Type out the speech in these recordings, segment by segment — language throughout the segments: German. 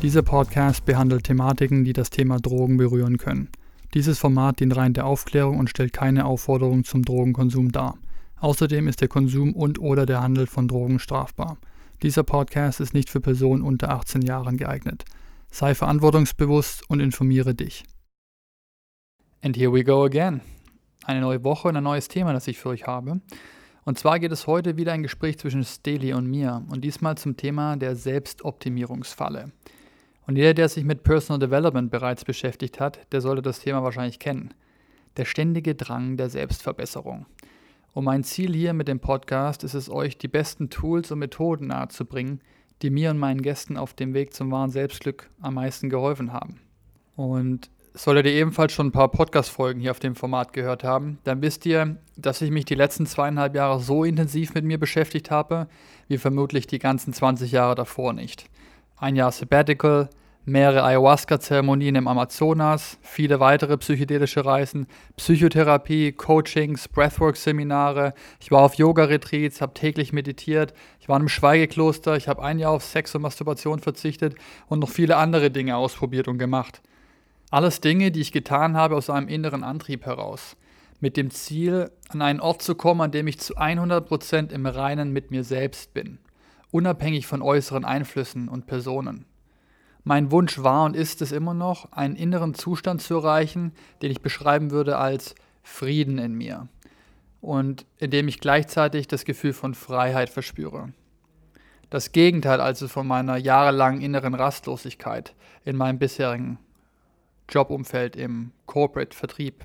Dieser Podcast behandelt Thematiken, die das Thema Drogen berühren können. Dieses Format dient rein der Aufklärung und stellt keine Aufforderung zum Drogenkonsum dar. Außerdem ist der Konsum und/oder der Handel von Drogen strafbar. Dieser Podcast ist nicht für Personen unter 18 Jahren geeignet. Sei verantwortungsbewusst und informiere dich. And here we go again. Eine neue Woche und ein neues Thema, das ich für euch habe. Und zwar geht es heute wieder ein Gespräch zwischen Steli und mir und diesmal zum Thema der Selbstoptimierungsfalle. Und jeder, der sich mit Personal Development bereits beschäftigt hat, der sollte das Thema wahrscheinlich kennen. Der ständige Drang der Selbstverbesserung. Und mein Ziel hier mit dem Podcast ist es, euch die besten Tools und Methoden nahezubringen, die mir und meinen Gästen auf dem Weg zum wahren Selbstglück am meisten geholfen haben. Und solltet ihr ebenfalls schon ein paar Podcast-Folgen hier auf dem Format gehört haben, dann wisst ihr, dass ich mich die letzten zweieinhalb Jahre so intensiv mit mir beschäftigt habe, wie vermutlich die ganzen 20 Jahre davor nicht ein Jahr Sabbatical, mehrere Ayahuasca-Zeremonien im Amazonas, viele weitere psychedelische Reisen, Psychotherapie, Coachings, Breathwork-Seminare. Ich war auf Yoga-Retreats, habe täglich meditiert. Ich war im Schweigekloster. Ich habe ein Jahr auf Sex und Masturbation verzichtet und noch viele andere Dinge ausprobiert und gemacht. Alles Dinge, die ich getan habe aus einem inneren Antrieb heraus. Mit dem Ziel, an einen Ort zu kommen, an dem ich zu 100% im Reinen mit mir selbst bin unabhängig von äußeren Einflüssen und Personen. Mein Wunsch war und ist es immer noch, einen inneren Zustand zu erreichen, den ich beschreiben würde als Frieden in mir und in dem ich gleichzeitig das Gefühl von Freiheit verspüre. Das Gegenteil also von meiner jahrelangen inneren Rastlosigkeit in meinem bisherigen Jobumfeld im Corporate-Vertrieb.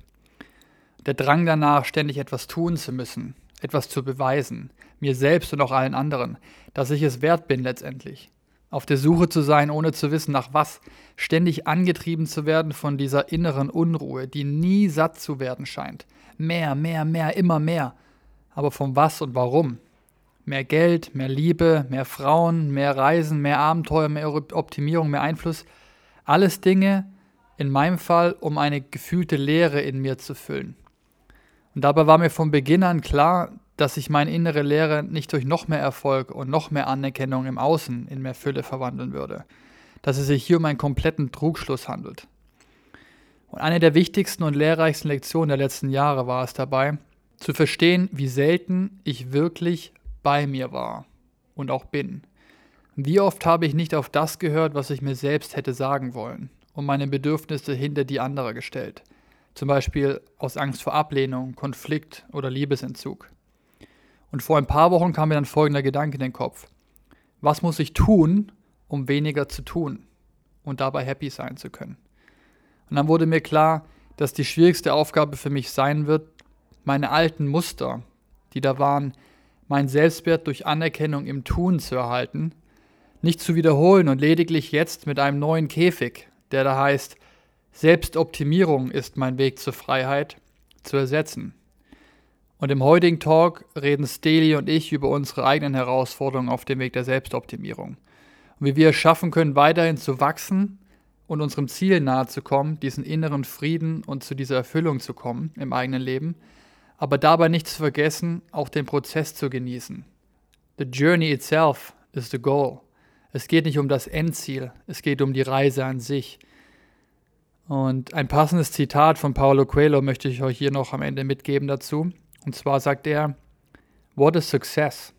Der Drang danach, ständig etwas tun zu müssen, etwas zu beweisen, mir selbst und auch allen anderen, dass ich es wert bin letztendlich. Auf der Suche zu sein, ohne zu wissen, nach was, ständig angetrieben zu werden von dieser inneren Unruhe, die nie satt zu werden scheint. Mehr, mehr, mehr, immer mehr. Aber von was und warum? Mehr Geld, mehr Liebe, mehr Frauen, mehr Reisen, mehr Abenteuer, mehr Optimierung, mehr Einfluss. Alles Dinge, in meinem Fall, um eine gefühlte Leere in mir zu füllen. Und dabei war mir von Beginn an klar, dass sich meine innere Lehre nicht durch noch mehr Erfolg und noch mehr Anerkennung im Außen in mehr Fülle verwandeln würde. Dass es sich hier um einen kompletten Trugschluss handelt. Und eine der wichtigsten und lehrreichsten Lektionen der letzten Jahre war es dabei, zu verstehen, wie selten ich wirklich bei mir war und auch bin. Wie oft habe ich nicht auf das gehört, was ich mir selbst hätte sagen wollen und meine Bedürfnisse hinter die andere gestellt. Zum Beispiel aus Angst vor Ablehnung, Konflikt oder Liebesentzug. Und vor ein paar Wochen kam mir dann folgender Gedanke in den Kopf. Was muss ich tun, um weniger zu tun und dabei happy sein zu können? Und dann wurde mir klar, dass die schwierigste Aufgabe für mich sein wird, meine alten Muster, die da waren, meinen Selbstwert durch Anerkennung im Tun zu erhalten, nicht zu wiederholen und lediglich jetzt mit einem neuen Käfig, der da heißt, Selbstoptimierung ist mein Weg zur Freiheit, zu ersetzen. Und im heutigen Talk reden Steli und ich über unsere eigenen Herausforderungen auf dem Weg der Selbstoptimierung. Und wie wir es schaffen können, weiterhin zu wachsen und unserem Ziel nahe zu kommen, diesen inneren Frieden und zu dieser Erfüllung zu kommen im eigenen Leben, aber dabei nicht zu vergessen, auch den Prozess zu genießen. The journey itself is the goal. Es geht nicht um das Endziel, es geht um die Reise an sich. Und ein passendes Zitat von Paulo Coelho möchte ich euch hier noch am Ende mitgeben dazu. Und zwar sagt er, What is success?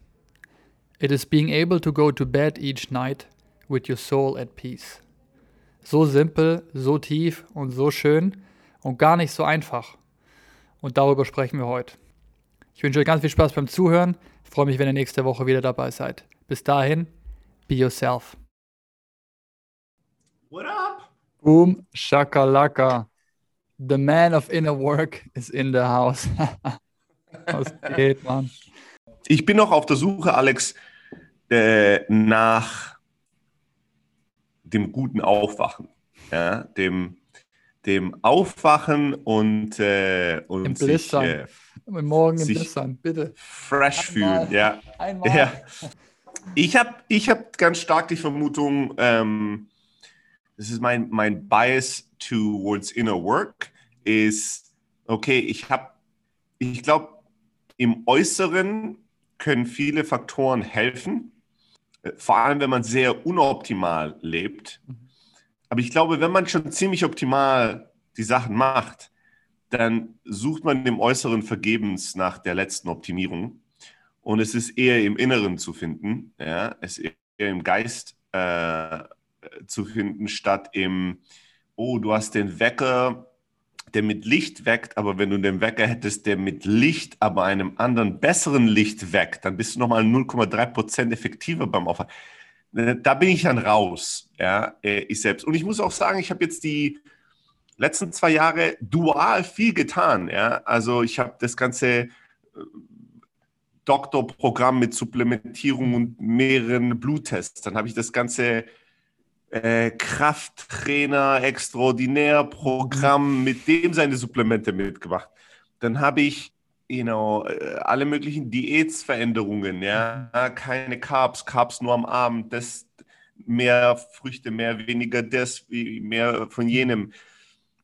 It is being able to go to bed each night with your soul at peace. So simpel, so tief und so schön und gar nicht so einfach. Und darüber sprechen wir heute. Ich wünsche euch ganz viel Spaß beim Zuhören. Ich freue mich, wenn ihr nächste Woche wieder dabei seid. Bis dahin, be yourself. What up? Boom, shakalaka. The man of inner work is in the house. Was geht, Mann? Ich bin noch auf der Suche, Alex, äh, nach dem guten Aufwachen. Ja, dem, dem Aufwachen und, äh, und Im sich, äh, Morgen im sich- Bliss sein, bitte. fresh Einmal. fühlen. Ja. Einmal. Ja. Ich habe ich hab ganz stark die Vermutung, ähm, das ist mein, mein Bias towards inner work, ist, okay, ich habe, ich glaube, im Äußeren können viele Faktoren helfen, äh, vor allem wenn man sehr unoptimal lebt. Aber ich glaube, wenn man schon ziemlich optimal die Sachen macht, dann sucht man im Äußeren vergebens nach der letzten Optimierung. Und es ist eher im Inneren zu finden, ja, es ist eher im Geist äh, zu finden, statt im, oh, du hast den Wecker, der mit Licht weckt, aber wenn du den Wecker hättest, der mit Licht, aber einem anderen besseren Licht weckt, dann bist du nochmal 0,3 Prozent effektiver beim Aufwachen. Äh, Da bin ich dann raus, ja, äh, ich selbst. Und ich muss auch sagen, ich habe jetzt die letzten zwei Jahre dual viel getan, ja. Also ich habe das ganze äh, Doktorprogramm mit Supplementierung und mehreren Bluttests. Dann habe ich das ganze äh, Krafttrainer extraordinär Programm mit dem seine Supplemente mitgemacht. Dann habe ich you know, äh, alle möglichen Diätsveränderungen, ja, keine Carbs, Carbs nur am Abend, das mehr Früchte, mehr weniger das, mehr von jenem.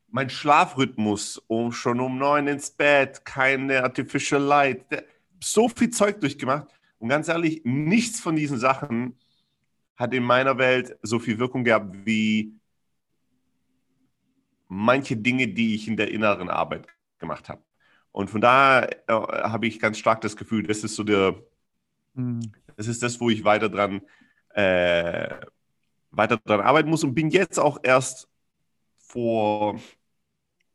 Mein Schlafrhythmus, um schon um neun ins Bett, keine Artificial Light, so viel Zeug durchgemacht. Und ganz ehrlich, nichts von diesen Sachen hat in meiner Welt so viel Wirkung gehabt wie manche Dinge, die ich in der inneren Arbeit gemacht habe. Und von daher äh, habe ich ganz stark das Gefühl, das ist so der, Mhm. das ist das, wo ich weiter dran, äh, weiter dran arbeiten muss und bin jetzt auch erst vor,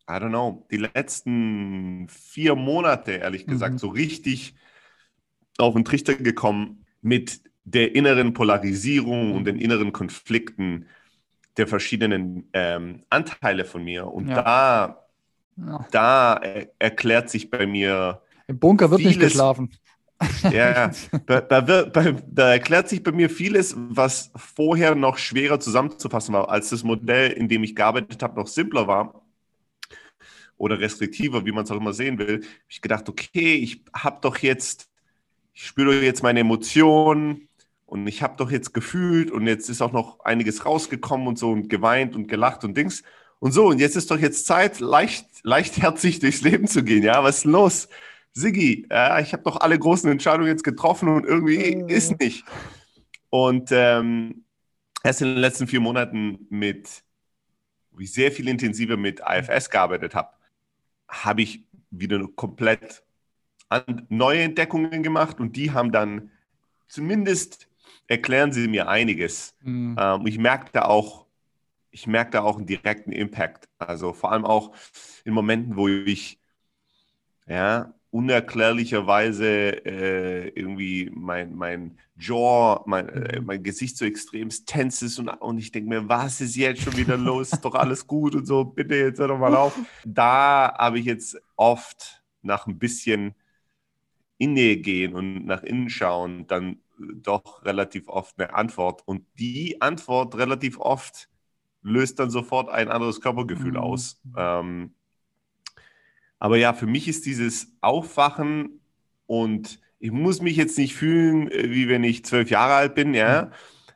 I don't know, die letzten vier Monate, ehrlich gesagt, Mhm. so richtig auf den Trichter gekommen mit der inneren Polarisierung und den inneren Konflikten der verschiedenen ähm, Anteile von mir. Und Ja. da, Ja. da er erklärt sich bei mir Im Bunker wird nicht Vieles- geschlafen. ja, da, da, da erklärt sich bei mir vieles, was vorher noch schwerer zusammenzufassen war, als das Modell, in dem ich gearbeitet habe, noch simpler war oder restriktiver, wie man es auch immer sehen will. Ich gedacht, okay, ich habe doch jetzt, ich spüre jetzt meine Emotionen und ich habe doch jetzt gefühlt und jetzt ist auch noch einiges rausgekommen und so und geweint und gelacht und Dings. Und so, und jetzt ist doch jetzt Zeit, leicht, leichtherzig durchs Leben zu gehen. Ja, was ist los? Siggi, ja, ich habe doch alle großen Entscheidungen jetzt getroffen und irgendwie Äh. ist nicht. Und ähm, erst in den letzten vier Monaten mit, wo ich sehr viel intensiver mit IFS gearbeitet habe, habe ich wieder komplett an, neue Entdeckungen gemacht und die haben dann zumindest erklären sie mir einiges. Mhm. Ähm, ich merke da auch, ich merke da auch einen direkten Impact. Also vor allem auch in Momenten, wo ich ja unerklärlicherweise äh, irgendwie mein, mein Jaw, mein, äh, mein Gesicht so extrem tense ist und, und ich denke mir, was ist jetzt schon wieder los? Ist doch alles gut und so, bitte jetzt hör doch mal auf. Da habe ich jetzt oft nach ein bisschen in Nähe gehen und nach innen schauen, dann doch relativ oft eine Antwort. Und die Antwort relativ oft löst dann sofort ein anderes Körpergefühl Mhm. aus. Ähm, aber ja, für mich ist dieses Aufwachen und ich muss mich jetzt nicht fühlen, äh, wie wenn ich zwölf Jahre alt bin, ja.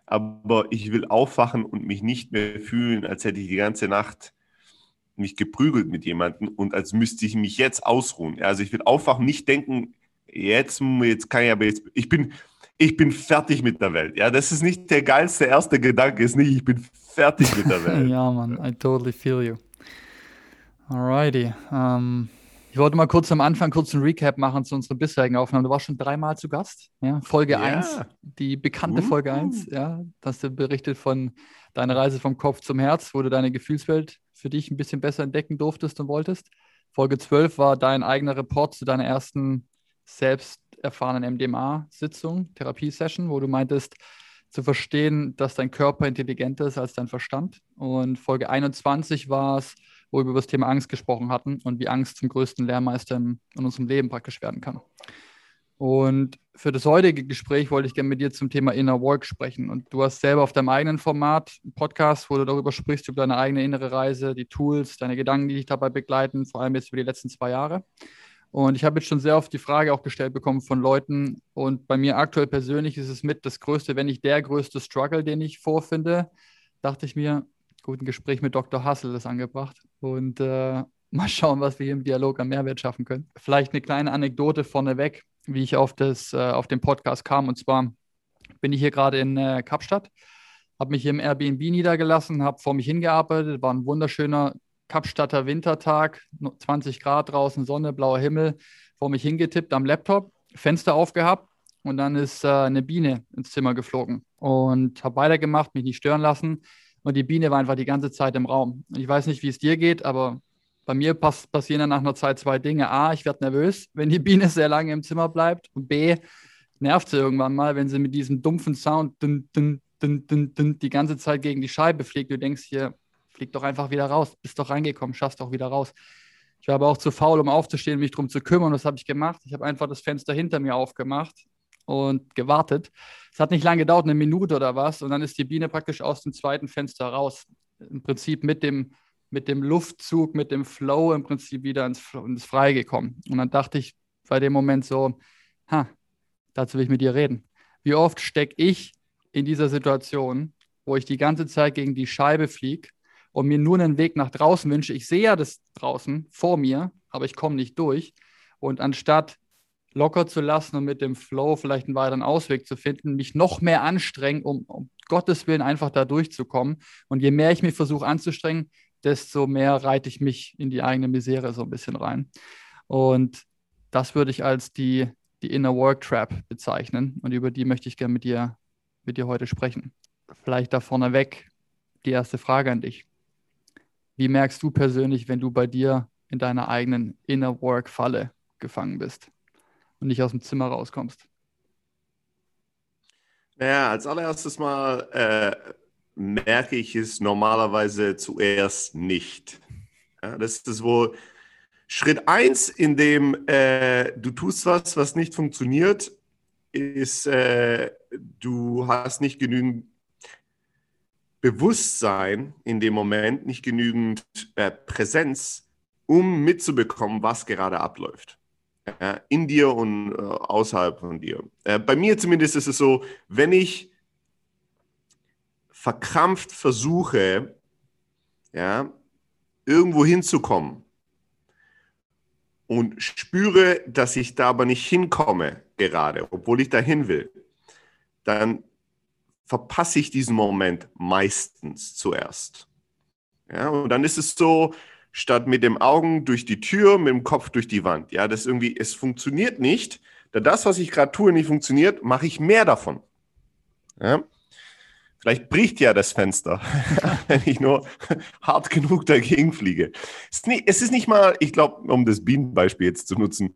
Aber ich will aufwachen und mich nicht mehr fühlen, als hätte ich die ganze Nacht mich geprügelt mit jemandem und als müsste ich mich jetzt ausruhen. Also ich will aufwachen, nicht denken, jetzt, jetzt kann ich aber jetzt, ich bin, ich bin fertig mit der Welt. Ja, das ist nicht der geilste erste Gedanke, ist nicht, ich bin fertig mit der Welt. ja, Mann, I totally feel you. Alrighty. Ähm, ich wollte mal kurz am Anfang kurz einen Recap machen zu unseren bisherigen Aufnahmen. Du warst schon dreimal zu Gast. Ja? Folge Ja. 1, die bekannte Folge Uh. 1. Ja? Da hast du berichtet von deiner Reise vom Kopf zum Herz, wo du deine Gefühlswelt für dich ein bisschen besser entdecken durftest und wolltest. Folge 12 war dein eigener Report zu deiner ersten selbst erfahrenen MDMA-Sitzung, Therapiesession, wo du meintest, zu verstehen, dass dein Körper intelligenter ist als dein Verstand. Und Folge 21 war es, wo wir über das Thema Angst gesprochen hatten und wie Angst zum größten Lehrmeister in, unserem Leben praktisch werden kann. Und für das heutige Gespräch wollte ich gerne mit dir zum Thema Inner Work sprechen. Und du hast selber auf deinem eigenen Format einen Podcast, wo du darüber sprichst, über deine eigene innere Reise, die Tools, deine Gedanken, die dich dabei begleiten, vor allem jetzt über die letzten zwei Jahre. Und ich habe jetzt schon sehr oft die Frage auch gestellt bekommen von Leuten. Und bei mir aktuell persönlich ist es mit das größte, wenn nicht der größte Struggle, den ich vorfinde. Dachte ich mir, gut, ein Gespräch mit Dr. Hassel ist angebracht. Und äh, mal schauen, was wir hier im Dialog an Mehrwert schaffen können. Vielleicht eine kleine Anekdote vorneweg wie ich auf, das, äh, auf den Podcast kam. Und zwar bin ich hier gerade in äh, Kapstadt, habe mich hier im Airbnb niedergelassen, habe vor mich hingearbeitet, war ein wunderschöner Kapstadter Wintertag, 20 Grad draußen, Sonne, blauer Himmel, vor mich hingetippt am Laptop, Fenster aufgehabt und dann ist äh, eine Biene ins Zimmer geflogen und habe weitergemacht, mich nicht stören lassen und die Biene war einfach die ganze Zeit im Raum. Ich weiß nicht, wie es dir geht, aber bei mir pass passieren dann nach einer Zeit zwei Dinge. A, ich werde nervös, wenn die Biene sehr lange im Zimmer bleibt. Und B, nervt sie irgendwann mal, wenn sie mit diesem dumpfen Sound dün, dün, dün, die ganze Zeit gegen die Scheibe fliegt. Du denkst hier, flieg doch einfach wieder raus, bist doch reingekommen, schaffst doch wieder raus. Ich war aber auch zu faul, um aufzustehen mich darum zu kümmern. Was habe ich gemacht? Ich habe einfach das Fenster hinter mir aufgemacht und gewartet. Es hat nicht lange gedauert, eine Minute oder was. Und dann ist die Biene praktisch aus dem zweiten Fenster raus. Im Prinzip mit dem mit dem Luftzug, mit dem Flow im Prinzip wieder ins, ins Freie gekommen. Und dann dachte ich bei dem Moment so, ha, dazu will ich mit dir reden. Wie oft stecke ich in dieser Situation, wo ich die ganze Zeit gegen die Scheibe fliege und mir nur einen Weg nach draußen wünsche. Ich sehe ja das draußen vor mir, aber ich komme nicht durch. Und anstatt locker zu lassen und mit dem Flow vielleicht einen weiteren Ausweg zu finden, mich noch mehr anstrengen, um, um Gottes Willen einfach da durchzukommen. Und je mehr ich mich versuche anzustrengen, desto mehr reite ich mich in die eigene Misere so ein bisschen rein. Und das würde ich als die, die Inner Work Trap bezeichnen. Und über die möchte ich gerne mit dir, mit dir heute sprechen. Vielleicht da vorneweg die erste Frage an dich. Wie merkst du persönlich, wenn du bei dir in deiner eigenen Inner Work Falle gefangen bist und nicht aus dem Zimmer rauskommst? Naja, als allererstes mal äh, merke ich es normalerweise zuerst nicht. Ja, das ist wohl Schritt eins, in dem äh, du tust was, was nicht funktioniert, ist, äh, du hast nicht genügend Bewusstsein in dem Moment, nicht genügend äh, Präsenz, um mitzubekommen, was gerade abläuft. Ja, in dir und äh, außerhalb von dir. Äh, bei mir zumindest ist es so, wenn ich verkrampft versuche, ja, irgendwo hinzukommen und spüre, dass ich da aber nicht hinkomme gerade, obwohl ich dahin will, dann verpasse ich diesen Moment meistens zuerst. Ja, und dann ist es so, statt mit dem Augen durch die Tür, mit dem Kopf durch die Wand. Ja, das irgendwie, es funktioniert nicht. Da das, was ich gerade tue, nicht funktioniert, mache ich mehr davon. Ja? Vielleicht bricht ja das Fenster, wenn ich nur hart genug dagegen fliege. Es ist nicht, mal, ich glaube, um das Bienenbeispiel jetzt zu nutzen,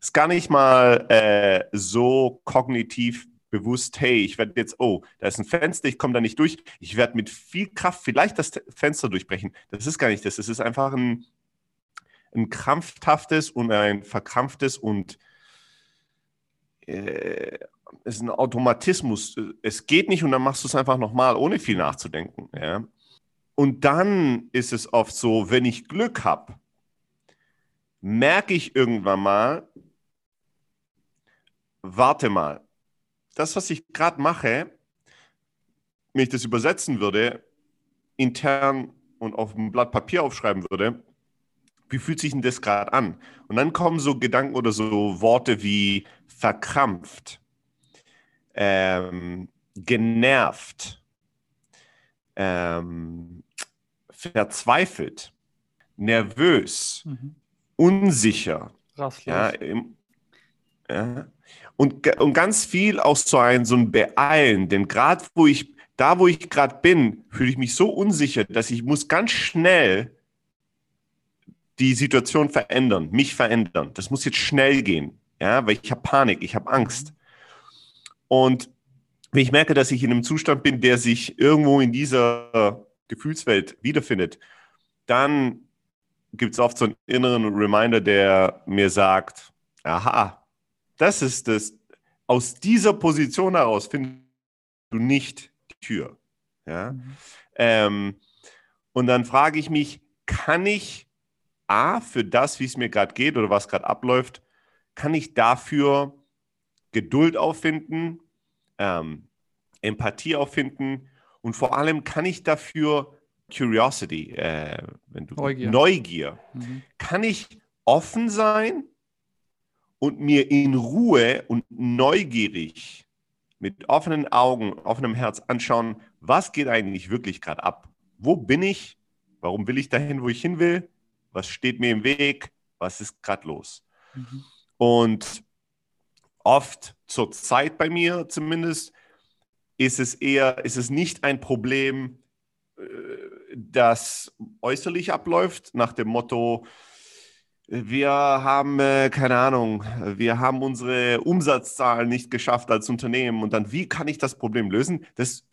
es ist gar nicht mal äh, so kognitiv bewusst, hey, ich werde jetzt, oh, da ist ein Fenster, ich komme da nicht durch. Ich werde mit viel Kraft vielleicht das Fenster durchbrechen. Das ist gar nicht das. Es ist einfach ein, ein krampfhaftes und ein verkrampftes und äh, es ist ein Automatismus. Es geht nicht und dann machst du es einfach nochmal, ohne viel nachzudenken. Ja? Und dann ist es oft so, wenn ich Glück habe, merke ich irgendwann mal, warte mal, das, was ich gerade mache, wenn ich das übersetzen würde, intern und auf ein Blatt Papier aufschreiben würde, wie fühlt sich denn das gerade an? Und dann kommen so Gedanken oder so Worte wie verkrampft, ähm, genervt, ähm, verzweifelt, nervös, mhm. unsicher. Ja, im, ja, und, und ganz viel auch so ein, so ein Beeilen, denn gerade wo ich, da wo ich gerade bin, fühle ich mich so unsicher, dass ich muss ganz schnell die Situation verändern, mich verändern. Das muss jetzt schnell gehen. Ja, weil ich habe Panik, ich habe Angst. Und wenn ich merke, dass ich in einem Zustand bin, der sich irgendwo in dieser Gefühlswelt wiederfindet, dann gibt es oft so einen inneren Reminder, der mir sagt, aha, das ist das, aus dieser Position heraus findest du nicht die Tür. Ja? Mhm. Ähm, und dann frage ich mich, kann ich A, für das, wie es mir gerade geht oder was gerade abläuft, kann ich dafür Geduld auffinden, ähm, Empathie auffinden und vor allem kann ich dafür Curiosity, äh, Neugier, Neugier. Mhm. kann ich offen sein und mir in Ruhe und neugierig mit offenen Augen, offenem Herz anschauen, was geht eigentlich wirklich gerade ab? Wo bin ich? Warum will ich dahin, wo ich hin will? Was steht mir im Weg? Was ist gerade los? Mhm. Und oft zur Zeit bei mir zumindest ist es eher, ist es nicht ein Problem, äh, das äußerlich abläuft, nach dem Motto, wir haben, äh, keine Ahnung, wir haben unsere Umsatzzahlen nicht geschafft als Unternehmen und dann, wie kann ich das Problem lösen? Das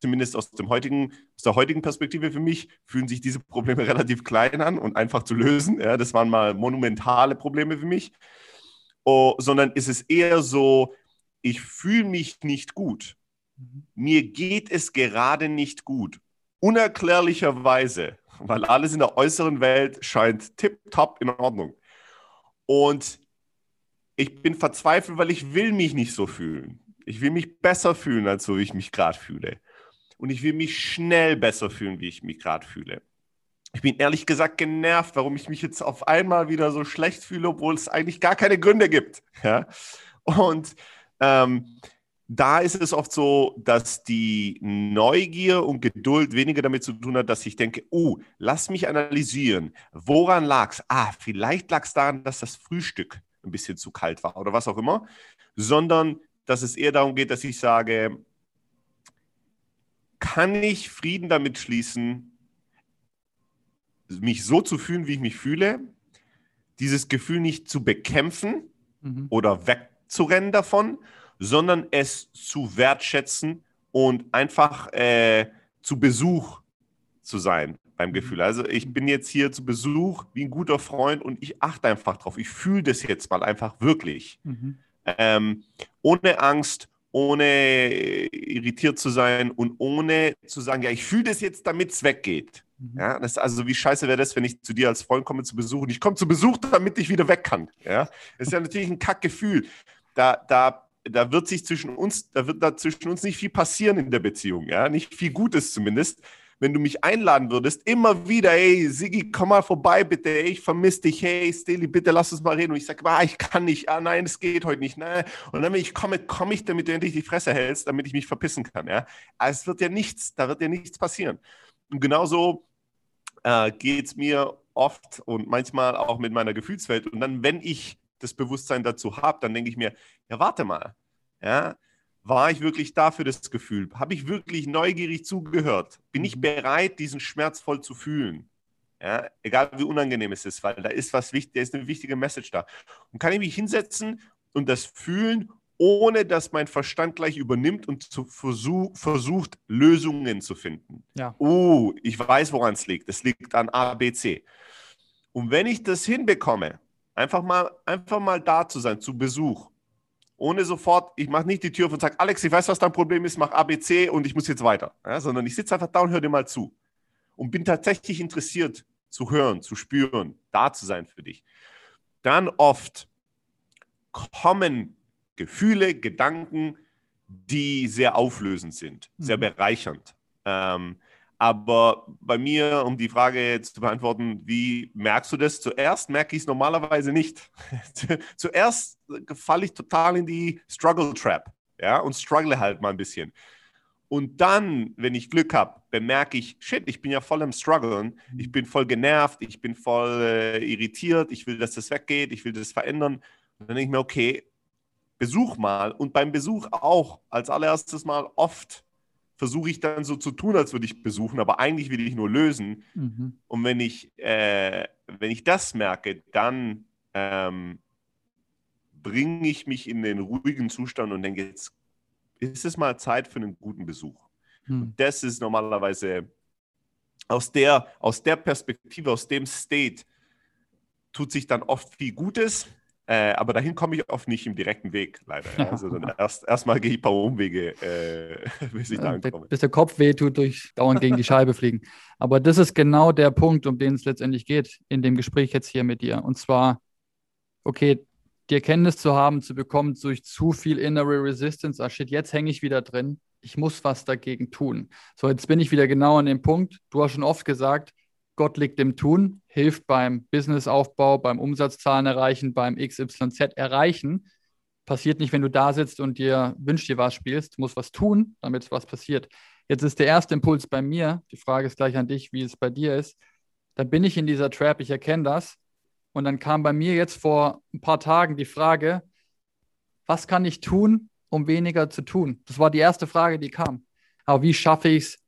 zumindest aus, dem heutigen, aus der heutigen Perspektive für mich, fühlen sich diese Probleme relativ klein an und einfach zu lösen. Ja, das waren mal monumentale Probleme für mich. Oh, sondern ist es eher so, ich fühle mich nicht gut. Mhm. Mir geht es gerade nicht gut. Unerklärlicherweise, weil alles in der äußeren Welt scheint tipptopp in Ordnung. Und ich bin verzweifelt, weil ich will mich nicht so fühlen. Ich will mich besser fühlen, als so wie ich mich gerade fühle und ich will mich schnell besser fühlen, wie ich mich gerade fühle. Ich bin ehrlich gesagt genervt, warum ich mich jetzt auf einmal wieder so schlecht fühle, obwohl es eigentlich gar keine Gründe gibt. Ja? Und ähm, da ist es oft so, dass die Neugier und Geduld weniger damit zu tun hat, dass ich denke, oh, lass mich analysieren. Woran lag es? Ah, vielleicht lag es daran, dass das Frühstück ein bisschen zu kalt war oder was auch immer, sondern dass es eher darum geht, dass ich sage, kann ich Frieden damit schließen, mich so zu fühlen, wie ich mich fühle, dieses Gefühl nicht zu bekämpfen mhm. oder wegzurennen davon, sondern es zu wertschätzen und einfach äh, zu Besuch zu sein beim mhm. Gefühl. Also ich bin jetzt hier zu Besuch wie ein guter Freund und ich achte einfach drauf. Ich fühle das jetzt mal einfach wirklich. Mhm. Ähm, ohne Angst, ohne irritiert zu sein und ohne zu sagen, ja, ich fühle das jetzt, damit es weggeht. Mhm. Ja, das ist also, wie scheiße wäre das, wenn ich zu dir als Freund komme zu besuchen. Ich komme zu Besuch, damit ich wieder weg kann. Ja, das ist ja natürlich ein Kackgefühl. Da, da, da wird sich zwischen uns, da wird da zwischen uns nicht viel passieren in der Beziehung. Ja, nicht viel Gutes zumindest wenn du mich einladen würdest, immer wieder, hey, Sigi, komm mal vorbei, bitte, hey, ich vermisse dich, hey, Steli, bitte lass uns mal reden. Und ich sage, ah, ich kann nicht, ah, nein, es geht heute nicht, nein. Und dann, wenn ich komme, komme ich, damit du endlich die Fresse hältst, damit ich mich verpissen kann, ja. Aber es wird ja nichts, da wird ja nichts passieren. Und genauso äh, geht es mir oft und manchmal auch mit meiner Gefühlswelt. Und dann, wenn ich das Bewusstsein dazu habe, dann denke ich mir, ja, warte mal, ja, war ich wirklich da für das Gefühl? Habe ich wirklich neugierig zugehört? Bin ich mhm. bereit, diesen Schmerz voll zu fühlen? Ja, egal wie unangenehm es ist, weil da ist was wichtig, da ist eine wichtige Message da. Und kann ich mich hinsetzen und das fühlen, ohne dass mein Verstand gleich übernimmt und zu versuch, versucht, Lösungen zu finden. Ja. Oh, ich weiß, woran es liegt. Es liegt an A, B, C. Und wenn ich das hinbekomme, einfach mal, einfach mal da zu sein, zu Besuch, ohne sofort, ich mache nicht die Tür auf und sage, Alex, ich weiß, was dein Problem ist, mach ABC und ich muss jetzt weiter. Ja, sondern ich sitze einfach da und höre dir mal zu. Und bin tatsächlich interessiert zu hören, zu spüren, da zu sein für dich. Dann oft kommen Gefühle, Gedanken, die sehr auflösend sind, sehr mhm. bereichernd. Ähm, aber bei mir, um die Frage zu beantworten, wie merkst du das? Zuerst merke ich es normalerweise nicht. Zuerst falle ich total in die Struggle Trap ja, und struggle halt mal ein bisschen. Und dann, wenn ich Glück habe, bemerke ich, shit, ich bin ja voll im Struggeln, ich bin voll genervt, ich bin voll äh, irritiert, ich will, dass das weggeht, ich will das verändern. Und dann denke ich mir, okay, besuch mal. Und beim Besuch auch als allererstes mal oft versuche ich dann so zu tun, als würde ich besuchen, aber eigentlich will ich nur lösen. Mhm. Und wenn ich, äh, wenn ich das merke, dann ähm, bringe ich mich in den ruhigen Zustand und denke, jetzt ist es mal Zeit für einen guten Besuch. Hm. Das ist normalerweise aus der, aus der Perspektive, aus dem State, tut sich dann oft viel Gutes, äh, aber dahin komme ich oft nicht im direkten Weg, leider. Ja. Also dann erst erstmal gehe ich ein paar Umwege, äh, bis ich da ankomme. Bis der Kopf wehtut durch dauernd gegen die Scheibe fliegen. Aber das ist genau der Punkt, um den es letztendlich geht in dem Gespräch jetzt hier mit dir. Und zwar, okay, die Erkenntnis zu haben, zu bekommen durch zu viel innere Resistance, ah shit, jetzt hänge ich wieder drin, ich muss was dagegen tun. So, jetzt bin ich wieder genau an dem Punkt. Du hast schon oft gesagt, Gott liegt im Tun, hilft beim Businessaufbau, beim Umsatzzahlen erreichen, beim XYZ erreichen. Passiert nicht, wenn du da sitzt und dir wünschst dir was spielst, du musst was tun, damit was passiert. Jetzt ist der erste Impuls bei mir, die Frage ist gleich an dich, wie es bei dir ist. Dann bin ich in dieser Trap, ich erkenne das. Und dann kam bei mir jetzt vor ein paar Tagen die Frage, was kann ich tun, um weniger zu tun? Das war die erste Frage, die kam. Aber wie schaffe ich es,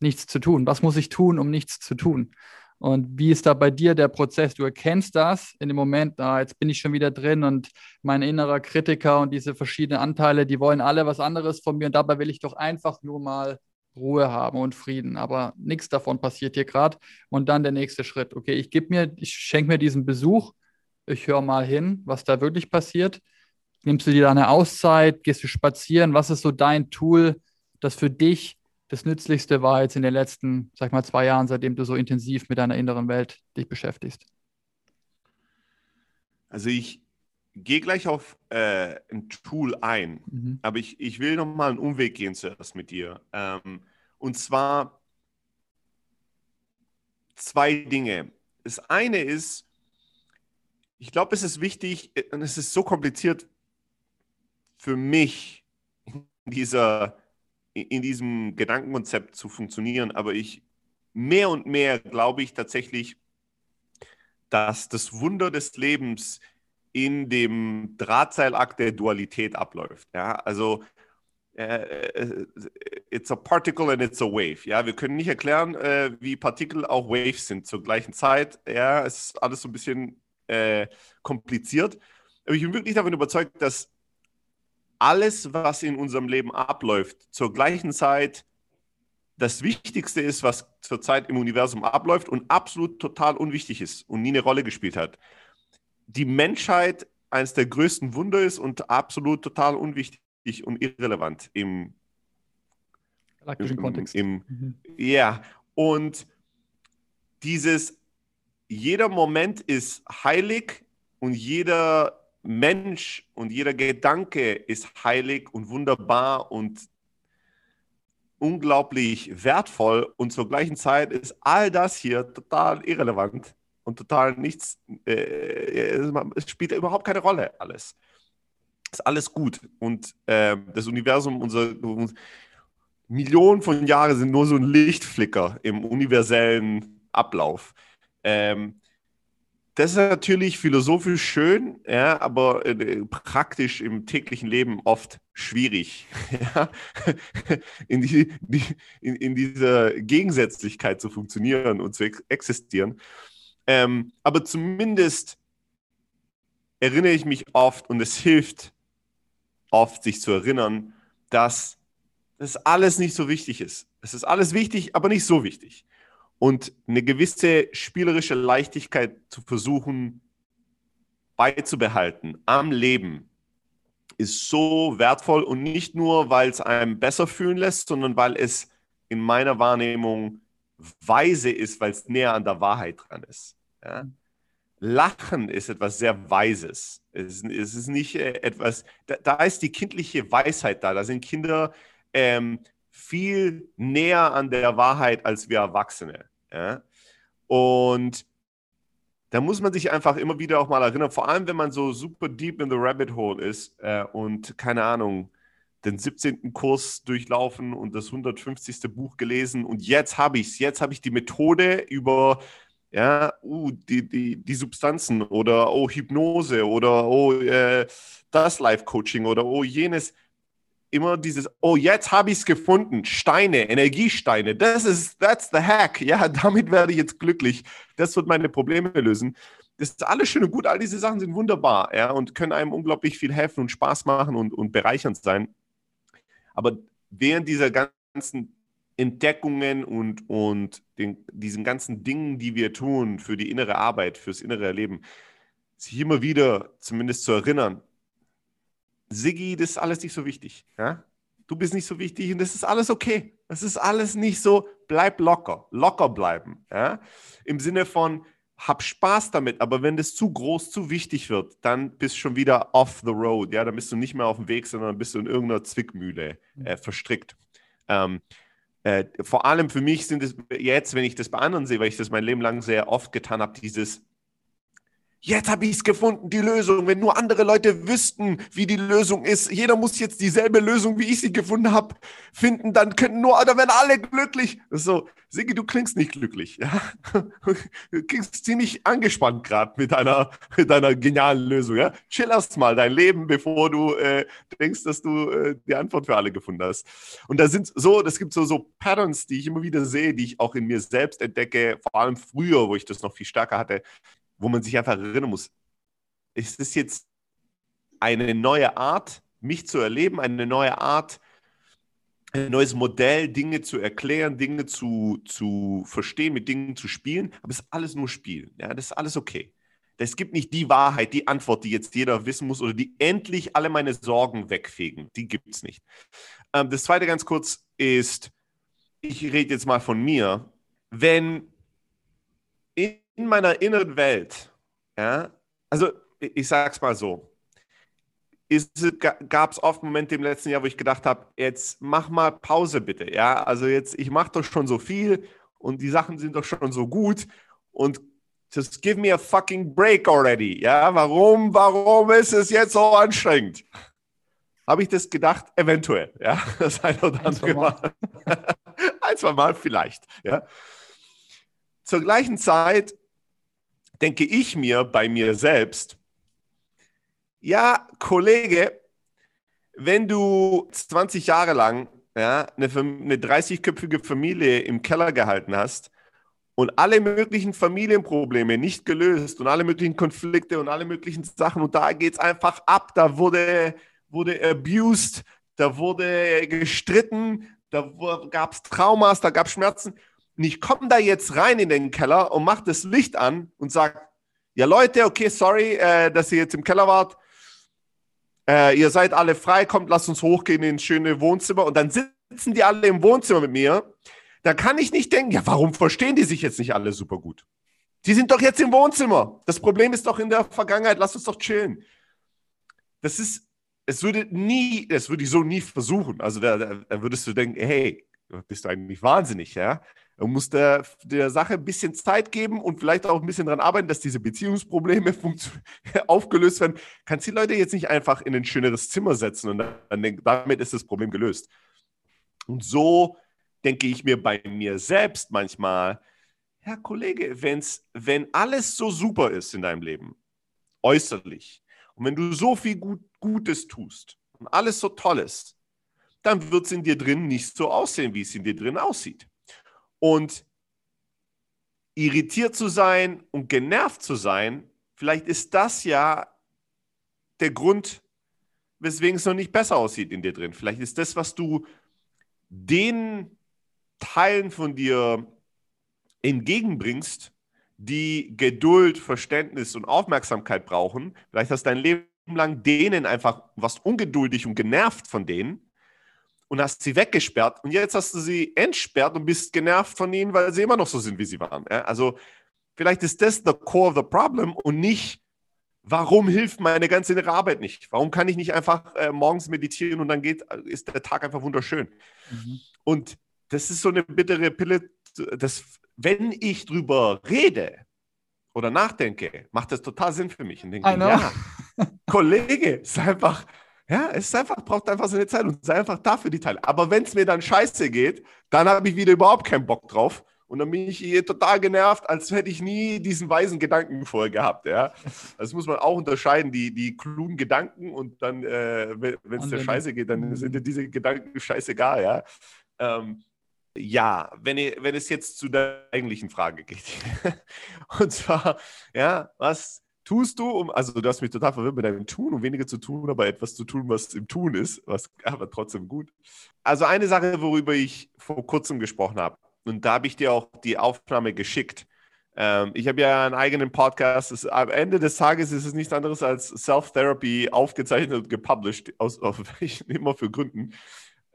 nichts zu tun? Was muss ich tun, um nichts zu tun? Und wie ist da bei dir der Prozess? Du erkennst das in dem Moment, ah, jetzt bin ich schon wieder drin und mein innerer Kritiker und diese verschiedenen Anteile, die wollen alle was anderes von mir und dabei will ich doch einfach nur mal Ruhe haben und Frieden. Aber nichts davon passiert hier gerade. Und dann der nächste Schritt. Okay, ich gebe mir, ich schenke mir diesen Besuch, ich höre mal hin, was da wirklich passiert Nimmst du dir da eine Auszeit? Gehst du spazieren? Was ist so dein Tool, das für dich das Nützlichste war jetzt in den letzten, sag mal, zwei Jahren, seitdem du so intensiv mit deiner inneren Welt dich beschäftigst? Also ich gehe gleich auf äh, ein Tool ein, mhm. aber ich, ich will noch mal einen Umweg gehen zuerst mit dir. Ähm, und zwar zwei Dinge. Das eine ist, ich glaube, es ist wichtig und es ist so kompliziert, für mich in, dieser, in diesem Gedankenkonzept zu funktionieren, aber ich mehr und mehr glaube ich tatsächlich, dass das Wunder des Lebens in dem Drahtseilakt der Dualität abläuft. Ja, also äh, it's a particle and it's a wave. Ja, wir können nicht erklären, äh, wie Partikel auch Waves sind zur gleichen Zeit. Ja, es ist alles so ein bisschen äh, kompliziert. Aber ich bin wirklich davon überzeugt, dass alles, was in unserem Leben abläuft, zur gleichen Zeit das Wichtigste ist, was zurzeit im Universum abläuft und absolut total unwichtig ist und nie eine Rolle gespielt hat. Die Menschheit eines der größten Wunder ist und absolut total unwichtig und irrelevant im galaktischen Kontext. Im, mhm. Ja, und dieses, jeder Moment ist heilig und jeder Mensch und jeder Gedanke ist heilig und wunderbar und unglaublich wertvoll und zur gleichen Zeit ist all das hier total irrelevant und total nichts, äh, es spielt überhaupt keine Rolle alles. Ist alles gut und äh, das Universum, unser Millionen von Jahren sind nur so ein Lichtflicker im universellen Ablauf. Ähm, das ist natürlich philosophisch schön, ja, aber äh, praktisch im täglichen Leben oft schwierig, ja, in, die, die, in, in, dieser Gegensätzlichkeit zu funktionieren und zu ex existieren. Ähm, aber zumindest erinnere ich mich oft und es hilft oft, sich zu erinnern, dass das alles nicht so wichtig ist. Es ist alles wichtig, aber nicht so wichtig und eine gewisse spielerische Leichtigkeit zu versuchen beizubehalten am Leben ist so wertvoll und nicht nur, weil es einem besser fühlen lässt, sondern weil es in meiner Wahrnehmung weise ist, weil es näher an der Wahrheit dran ist. Ja? Lachen ist etwas sehr Weises. Es, es ist nicht äh, etwas, da, da, ist die kindliche Weisheit da. Da sind Kinder ähm, viel näher an der Wahrheit als wir Erwachsene. Ja? Und da muss man sich einfach immer wieder auch mal erinnern, vor allem wenn man so super deep in the rabbit hole ist äh, und keine Ahnung, den 17. Kurs durchlaufen und das 150. Buch gelesen und jetzt habe ich es, jetzt habe ich die Methode über ja, uh, die, die, die Substanzen oder oh, Hypnose oder oh, äh, das Life-Coaching oder oh, jenes immer dieses, oh, jetzt habe ich es gefunden, Steine, Energiesteine, das ist, that's the hack, ja, damit werde ich jetzt glücklich, das wird meine Probleme lösen. das ist alles schön und gut, all diese Sachen sind wunderbar, ja, und können einem unglaublich viel helfen und Spaß machen und, und bereichernd sein. Aber während dieser ganzen Entdeckungen und, und den, diesen ganzen Dingen, die wir tun für die innere Arbeit, fürs innere Leben, sich immer wieder zumindest zu erinnern, Siggi, das ist alles nicht so wichtig. Ja? Du bist nicht so wichtig und das ist alles okay. Das ist alles nicht so, bleib locker, locker bleiben. Ja? Im Sinne von, hab Spaß damit, aber wenn das zu groß, zu wichtig wird, dann bist du schon wieder off the road. Ja, dann bist du nicht mehr auf dem Weg, sondern bist du in irgendeiner Zwickmühle äh, verstrickt. Ähm, äh, vor allem für mich sind es jetzt, wenn ich das bei anderen sehe, weil ich das mein Leben lang sehr oft getan habe, dieses Jetzt habe ich es gefunden, die Lösung. Wenn nur andere Leute wüssten, wie die Lösung ist, jeder muss jetzt dieselbe Lösung, wie ich sie gefunden habe, finden, dann könnten nur, oder werden alle glücklich. so, Sigi, du klingst nicht glücklich. Ja? Du klingst ziemlich angespannt gerade mit deiner, mit deiner genialen Lösung. Ja? Chill erst mal dein Leben, bevor du äh, denkst, dass du äh, die Antwort für alle gefunden hast. Und da sind so, das gibt so, so Patterns, die ich immer wieder sehe, die ich auch in mir selbst entdecke, vor allem früher, wo ich das noch viel stärker hatte wo man sich einfach erinnern muss, ist das jetzt eine neue Art, mich zu erleben, eine neue Art, ein neues Modell, Dinge zu erklären, Dinge zu, zu verstehen, mit Dingen zu spielen, aber es ist alles nur Spiel. Ja, das ist alles okay. Es gibt nicht die Wahrheit, die Antwort, die jetzt jeder wissen muss oder die endlich alle meine Sorgen wegfegen. Die gibt es nicht. Ähm, das zweite ganz kurz ist, ich rede jetzt mal von mir. Wenn in in meiner inneren Welt, ja, also ich sag's mal so, gab es oft Momente im letzten Jahr, wo ich gedacht habe, jetzt mach mal Pause bitte, ja, also jetzt, ich mache doch schon so viel und die Sachen sind doch schon so gut und just give me a fucking break already, ja, warum, warum ist es jetzt so anstrengend? Habe ich das gedacht? Eventuell, ja, das eine oder andere Mal. Ein, zwei Mal vielleicht, ja. Zur gleichen Zeit denke ich mir bei mir selbst, ja, Kollege, wenn du 20 Jahre lang ja, eine, eine 30-köpfige Familie im Keller gehalten hast und alle möglichen Familienprobleme nicht gelöst und alle möglichen Konflikte und alle möglichen Sachen und da geht es einfach ab, da wurde, wurde abused, da wurde gestritten, da gab es Traumas, da gab es Schmerzen und ich komme da jetzt rein in den Keller und mache das Licht an und sage, ja Leute, okay, sorry, äh, dass ihr jetzt im Keller wart. Äh, ihr seid alle frei, kommt, lasst uns hochgehen ins schöne Wohnzimmer. Und dann sitzen die alle im Wohnzimmer mit mir. Da kann ich nicht denken, ja, warum verstehen die sich jetzt nicht alle super gut? Die sind doch jetzt im Wohnzimmer. Das Problem ist doch in der Vergangenheit, lasst uns doch chillen. Das ist, es würde nie, das würde ich so nie versuchen. Also da, da würdest du denken, hey, bist du eigentlich wahnsinnig, ja? Du musst der, der Sache ein bisschen Zeit geben und vielleicht auch ein bisschen daran arbeiten, dass diese Beziehungsprobleme aufgelöst werden. Kannst die Leute jetzt nicht einfach in ein schöneres Zimmer setzen und dann, damit ist das Problem gelöst. Und so denke ich mir bei mir selbst manchmal, Herr Kollege, wenn's, wenn alles so super ist in deinem Leben, äußerlich, und wenn du so viel Gut, Gutes tust und alles so toll ist, dann wird es in dir drin nicht so aussehen, wie es in dir drin aussieht. Und irritiert zu sein und genervt zu sein, vielleicht ist das ja der Grund, weswegen es noch nicht besser aussieht in dir drin. Vielleicht ist das, was du den Teilen von dir entgegenbringst, die Geduld, Verständnis und Aufmerksamkeit brauchen. Vielleicht hast du dein Leben lang denen einfach was ungeduldig und genervt von denen und hast sie weggesperrt und jetzt hast du sie entsperrt und bist genervt von ihnen, weil sie immer noch so sind, wie sie waren. Ja? Also vielleicht ist das the core of the problem und nicht, warum hilft meine ganze innere Arbeit nicht? Warum kann ich nicht einfach äh, morgens meditieren und dann geht, ist der Tag einfach wunderschön? Mhm. Und das ist so eine bittere Pille, dass wenn ich drüber rede oder nachdenke, macht das total Sinn für mich. Und denke, ja, Kollege, ist einfach, ja, es ist einfach, braucht einfach seine Zeit und sei einfach da für die Teile. Aber wenn es mir dann scheiße geht, dann habe ich wieder überhaupt keinen Bock drauf. Und dann bin ich hier total genervt, als hätte ich nie diesen weisen Gedanken vorher gehabt. Ja? Das muss man auch unterscheiden, die, die klugen Gedanken und dann, äh, wenn es dir scheiße geht, dann sind dir diese Gedanken scheißegal. Ja? Ähm, Ja, wenn, wenn es jetzt zu der eigentlichen Frage geht. Und zwar, ja, was tust du, um, also du hast mich total verwirrt mit deinem Tun, um weniger zu tun, aber etwas zu tun, was im Tun ist, was aber trotzdem gut. Also eine Sache, worüber ich vor kurzem gesprochen habe, und da habe ich dir auch die Aufnahme geschickt. Ähm, ich habe ja einen eigenen Podcast. Es, am Ende des Tages ist es nichts anderes als Self-Therapy aufgezeichnet und gepublished, aus, aus immer für Gründen.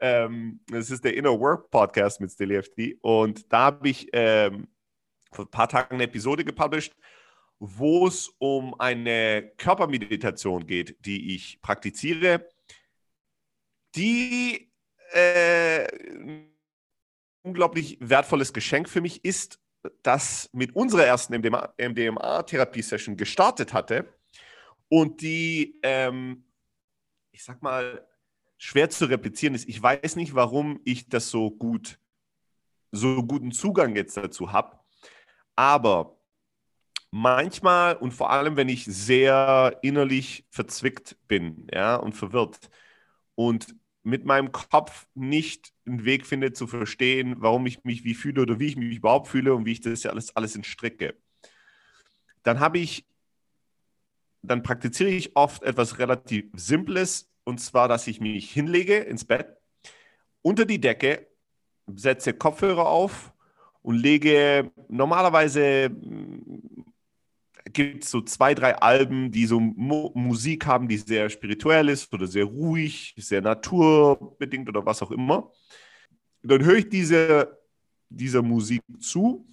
Ähm, das ist der Inner Work Podcast mit Stilly FD. Und da habe ich ähm, vor ein paar Tagen eine Episode gepublished, wo es um eine Körpermeditation geht, die ich praktiziere, die äh, unglaublich wertvolles Geschenk für mich ist, das mit unserer ersten MDMA-Therapie-Session gestartet hatte und die, ähm, ich sag mal, schwer zu replizieren ist. Ich weiß nicht, warum ich das so gut, so guten Zugang jetzt dazu habe, aber manchmal und vor allem, wenn ich sehr innerlich verzwickt bin, ja, und verwirrt und mit meinem Kopf nicht einen Weg finde zu verstehen, warum ich mich wie fühle oder wie ich mich überhaupt fühle und wie ich das ja alles, alles entstricke, dann habe ich, dann praktiziere ich oft etwas relativ Simples und zwar, dass ich mich hinlege ins Bett, unter die Decke, setze Kopfhörer auf und lege normalerweise gibt es so zwei, drei Alben, die so Mo Musik haben, die sehr spirituell ist oder sehr ruhig, sehr naturbedingt oder was auch immer. Dann höre ich diese, dieser Musik zu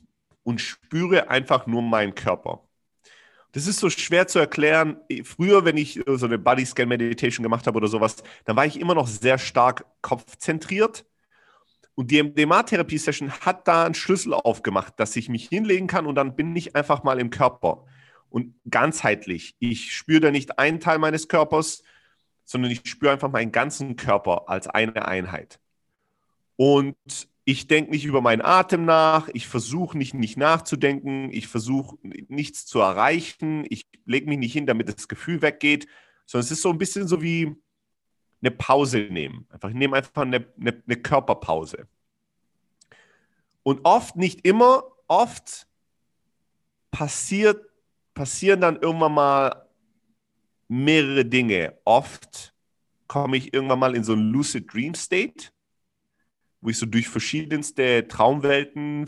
und spüre einfach nur meinen Körper. Das ist so schwer zu erklären. Früher, wenn ich so eine Body Scan Meditation gemacht habe oder sowas, dann war ich immer noch sehr stark kopfzentriert. Und die MDMA-Therapie-Session hat da einen Schlüssel aufgemacht, dass ich mich hinlegen kann und dann bin ich einfach mal im Körper und ganzheitlich. Ich spüre da nicht einen Teil meines Körpers, sondern ich spüre einfach meinen ganzen Körper als eine Einheit. Und ich denke nicht über meinen Atem nach, ich versuche nicht, nicht nachzudenken, ich versuche nichts zu erreichen, ich lege mich nicht hin, damit das Gefühl weggeht, sondern es ist so ein bisschen so wie eine Pause nehmen. Einfach, ich nehme einfach eine, eine, eine Körperpause. Und oft, nicht immer, oft passiert passieren dann irgendwann mal mehrere Dinge. Oft komme ich irgendwann mal in so einen Lucid Dream State, wo ich so durch verschiedenste Traumwelten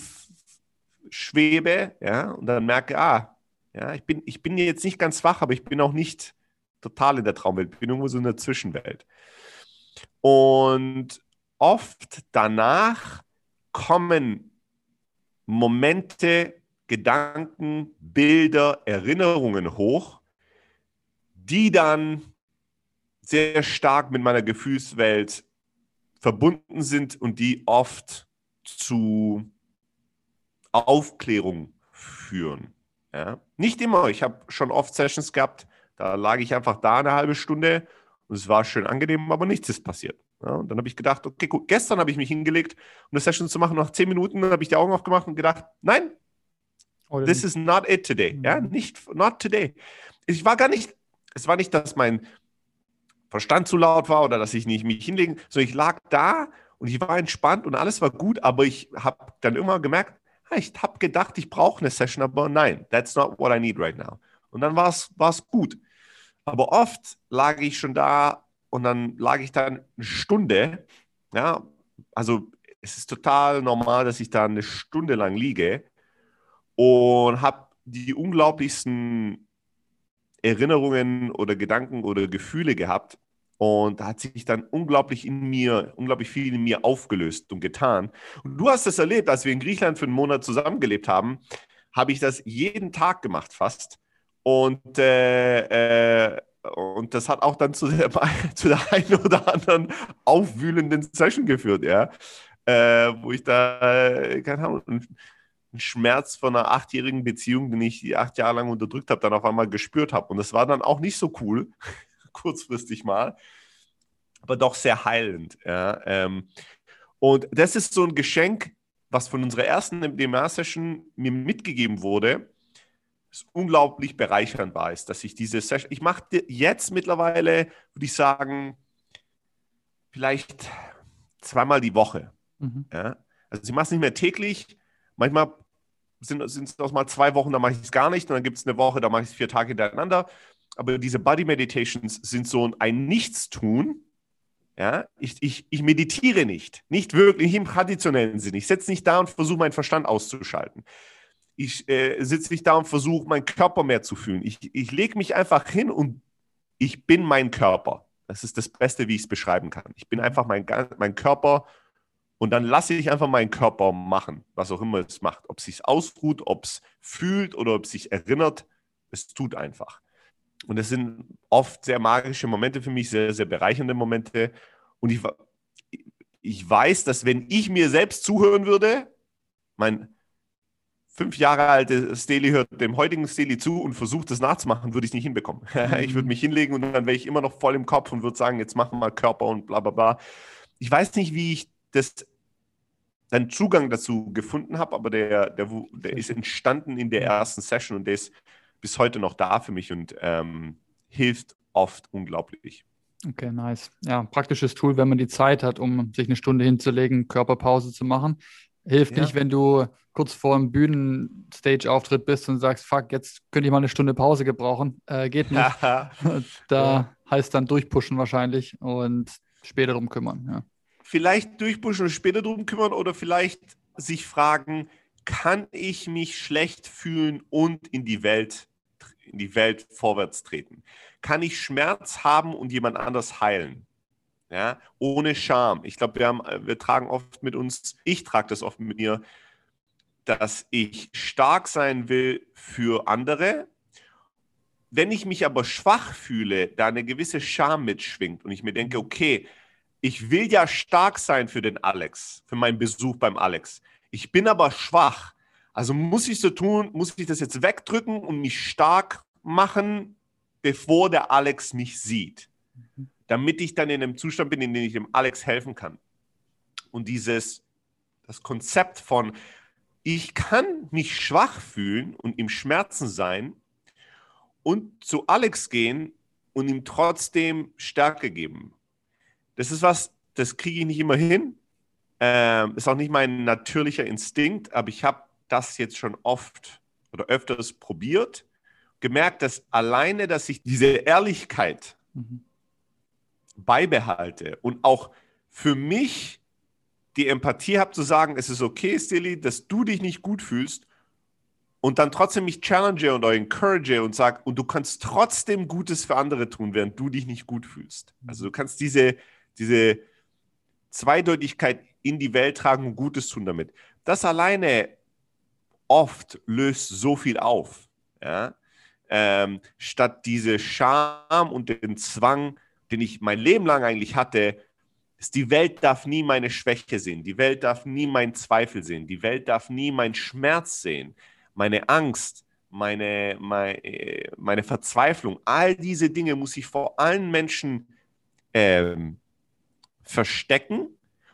schwebe, ja, und dann merke, ah, ja, ich bin, ich bin jetzt nicht ganz wach, aber ich bin auch nicht total in der Traumwelt, ich bin irgendwo so in der Zwischenwelt. Und oft danach kommen Momente Gedanken, Bilder, Erinnerungen hoch, die dann sehr stark mit meiner Gefühlswelt verbunden sind und die oft zu Aufklärung führen. Ja? Nicht immer. Ich habe schon oft Sessions gehabt, da lag ich einfach da eine halbe Stunde und es war schön angenehm, aber nichts ist passiert. Ja, und dann habe ich gedacht, okay, gut, gestern habe ich mich hingelegt, um eine Session zu machen. Nach zehn Minuten habe ich die Augen aufgemacht und gedacht, nein, This is not it today. Mhm. Ja, nicht, not today. Ich war gar nicht, es war nicht, dass mein Verstand zu laut war oder dass ich nicht mich hinlegen, sondern ich lag da und ich war entspannt und alles war gut, aber ich habe dann immer gemerkt, ich habe gedacht, ich brauche eine Session, aber nein, that's not what I need right now. Und dann war es gut. Aber oft lag ich schon da und dann lag ich dann eine Stunde, ja, also es ist total normal, dass ich da eine Stunde lang liege und habe die unglaublichsten Erinnerungen oder Gedanken oder Gefühle gehabt. Und da hat sich dann unglaublich in mir, unglaublich viel in mir aufgelöst und getan. Und du hast das erlebt, als wir in Griechenland für einen Monat zusammengelebt haben, habe ich das jeden Tag gemacht fast. Und, äh, äh, und das hat auch dann zu der, zu der einen oder anderen aufwühlenden Session geführt, ja. Äh, wo ich da, äh, keine Ahnung, Schmerz von einer achtjährigen Beziehung, den ich acht Jahre lang unterdrückt habe, dann auf einmal gespürt habe. Und das war dann auch nicht so cool, kurzfristig mal, aber doch sehr heilend. Ja. Ähm, und das ist so ein Geschenk, was von unserer ersten MDMA-Session mir mitgegeben wurde, das unglaublich bereichernd war, ist, dass ich diese Session, ich mache jetzt mittlerweile, würde ich sagen, vielleicht zweimal die Woche. Mhm. Ja? Also ich mache es nicht mehr täglich. Manchmal sind es auch mal zwei Wochen, da mache ich es gar nicht. Und dann gibt es eine Woche, da mache ich es vier Tage hintereinander. Aber diese Body Meditations sind so ein Nichtstun. Ja, ich, ich, ich meditiere nicht. Nicht wirklich, nicht im traditionellen Sinn. Ich setze nicht da und versuche, meinen Verstand auszuschalten. Ich äh, sitze nicht da und versuche, meinen Körper mehr zu fühlen. Ich, ich lege mich einfach hin und ich bin mein Körper. Das ist das Beste, wie ich es beschreiben kann. Ich bin einfach mein, mein Körper und dann lasse ich einfach meinen Körper machen, was auch immer es macht. Ob es sich ausruht, ob es fühlt oder ob es sich erinnert, es tut einfach. Und es sind oft sehr magische Momente für mich, sehr, sehr bereichernde Momente. Und ich, ich weiß, dass wenn ich mir selbst zuhören würde, mein fünf Jahre alte Steli hört dem heutigen Steli zu und versucht das nachzumachen, würde ich es nicht hinbekommen. ich würde mhm. mich hinlegen und dann wäre ich immer noch voll im Kopf und würde sagen, jetzt machen wir Körper und bla bla bla. Ich weiß nicht, wie ich das einen Zugang dazu gefunden habe, aber der, der, der ist entstanden in der ersten Session und der ist bis heute noch da für mich und ähm, hilft oft unglaublich. Okay, nice. Ja, praktisches Tool, wenn man die Zeit hat, um sich eine Stunde hinzulegen, Körperpause zu machen. Hilft ja. nicht, wenn du kurz vor einem Bühnenstage-Auftritt bist und sagst, fuck, jetzt könnte ich mal eine Stunde Pause gebrauchen. Äh, geht nicht. da ja. heißt dann durchpushen wahrscheinlich und später drum kümmern. Ja. Vielleicht durchpushen und später drum kümmern oder vielleicht sich fragen, kann ich mich schlecht fühlen und in die Welt, in die Welt vorwärts treten? Kann ich Schmerz haben und jemand anders heilen? Ja, ohne Scham. Ich glaube, wir, wir tragen oft mit uns, ich trage das oft mit mir, dass ich stark sein will für andere. Wenn ich mich aber schwach fühle, da eine gewisse Scham mitschwingt und ich mir denke, okay, ich will ja stark sein für den Alex, für meinen Besuch beim Alex. Ich bin aber schwach. Also muss ich so tun, muss ich das jetzt wegdrücken und mich stark machen, bevor der Alex mich sieht. Damit ich dann in einem Zustand bin, in dem ich dem Alex helfen kann. Und dieses, das Konzept von, ich kann mich schwach fühlen und im Schmerzen sein und zu Alex gehen und ihm trotzdem Stärke geben. Das ist was, das kriege ich nicht immer hin. Ähm, ist auch nicht mein natürlicher Instinkt, aber ich habe das jetzt schon oft oder öfters probiert, gemerkt, dass alleine, dass ich diese Ehrlichkeit mhm. beibehalte und auch für mich die Empathie habe zu sagen, es ist okay, Stilly, dass du dich nicht gut fühlst und dann trotzdem mich challenge und encourage und sage, und du kannst trotzdem Gutes für andere tun, während du dich nicht gut fühlst. Also du kannst diese, diese Zweideutigkeit in die Welt tragen und Gutes tun damit. Das alleine oft löst so viel auf. Ja? Ähm, statt diese Scham und den Zwang, den ich mein Leben lang eigentlich hatte, ist, die Welt darf nie meine Schwäche sehen, die Welt darf nie meinen Zweifel sehen, die Welt darf nie meinen Schmerz sehen, meine Angst, meine, meine, meine Verzweiflung. All diese Dinge muss ich vor allen Menschen ähm, verstecken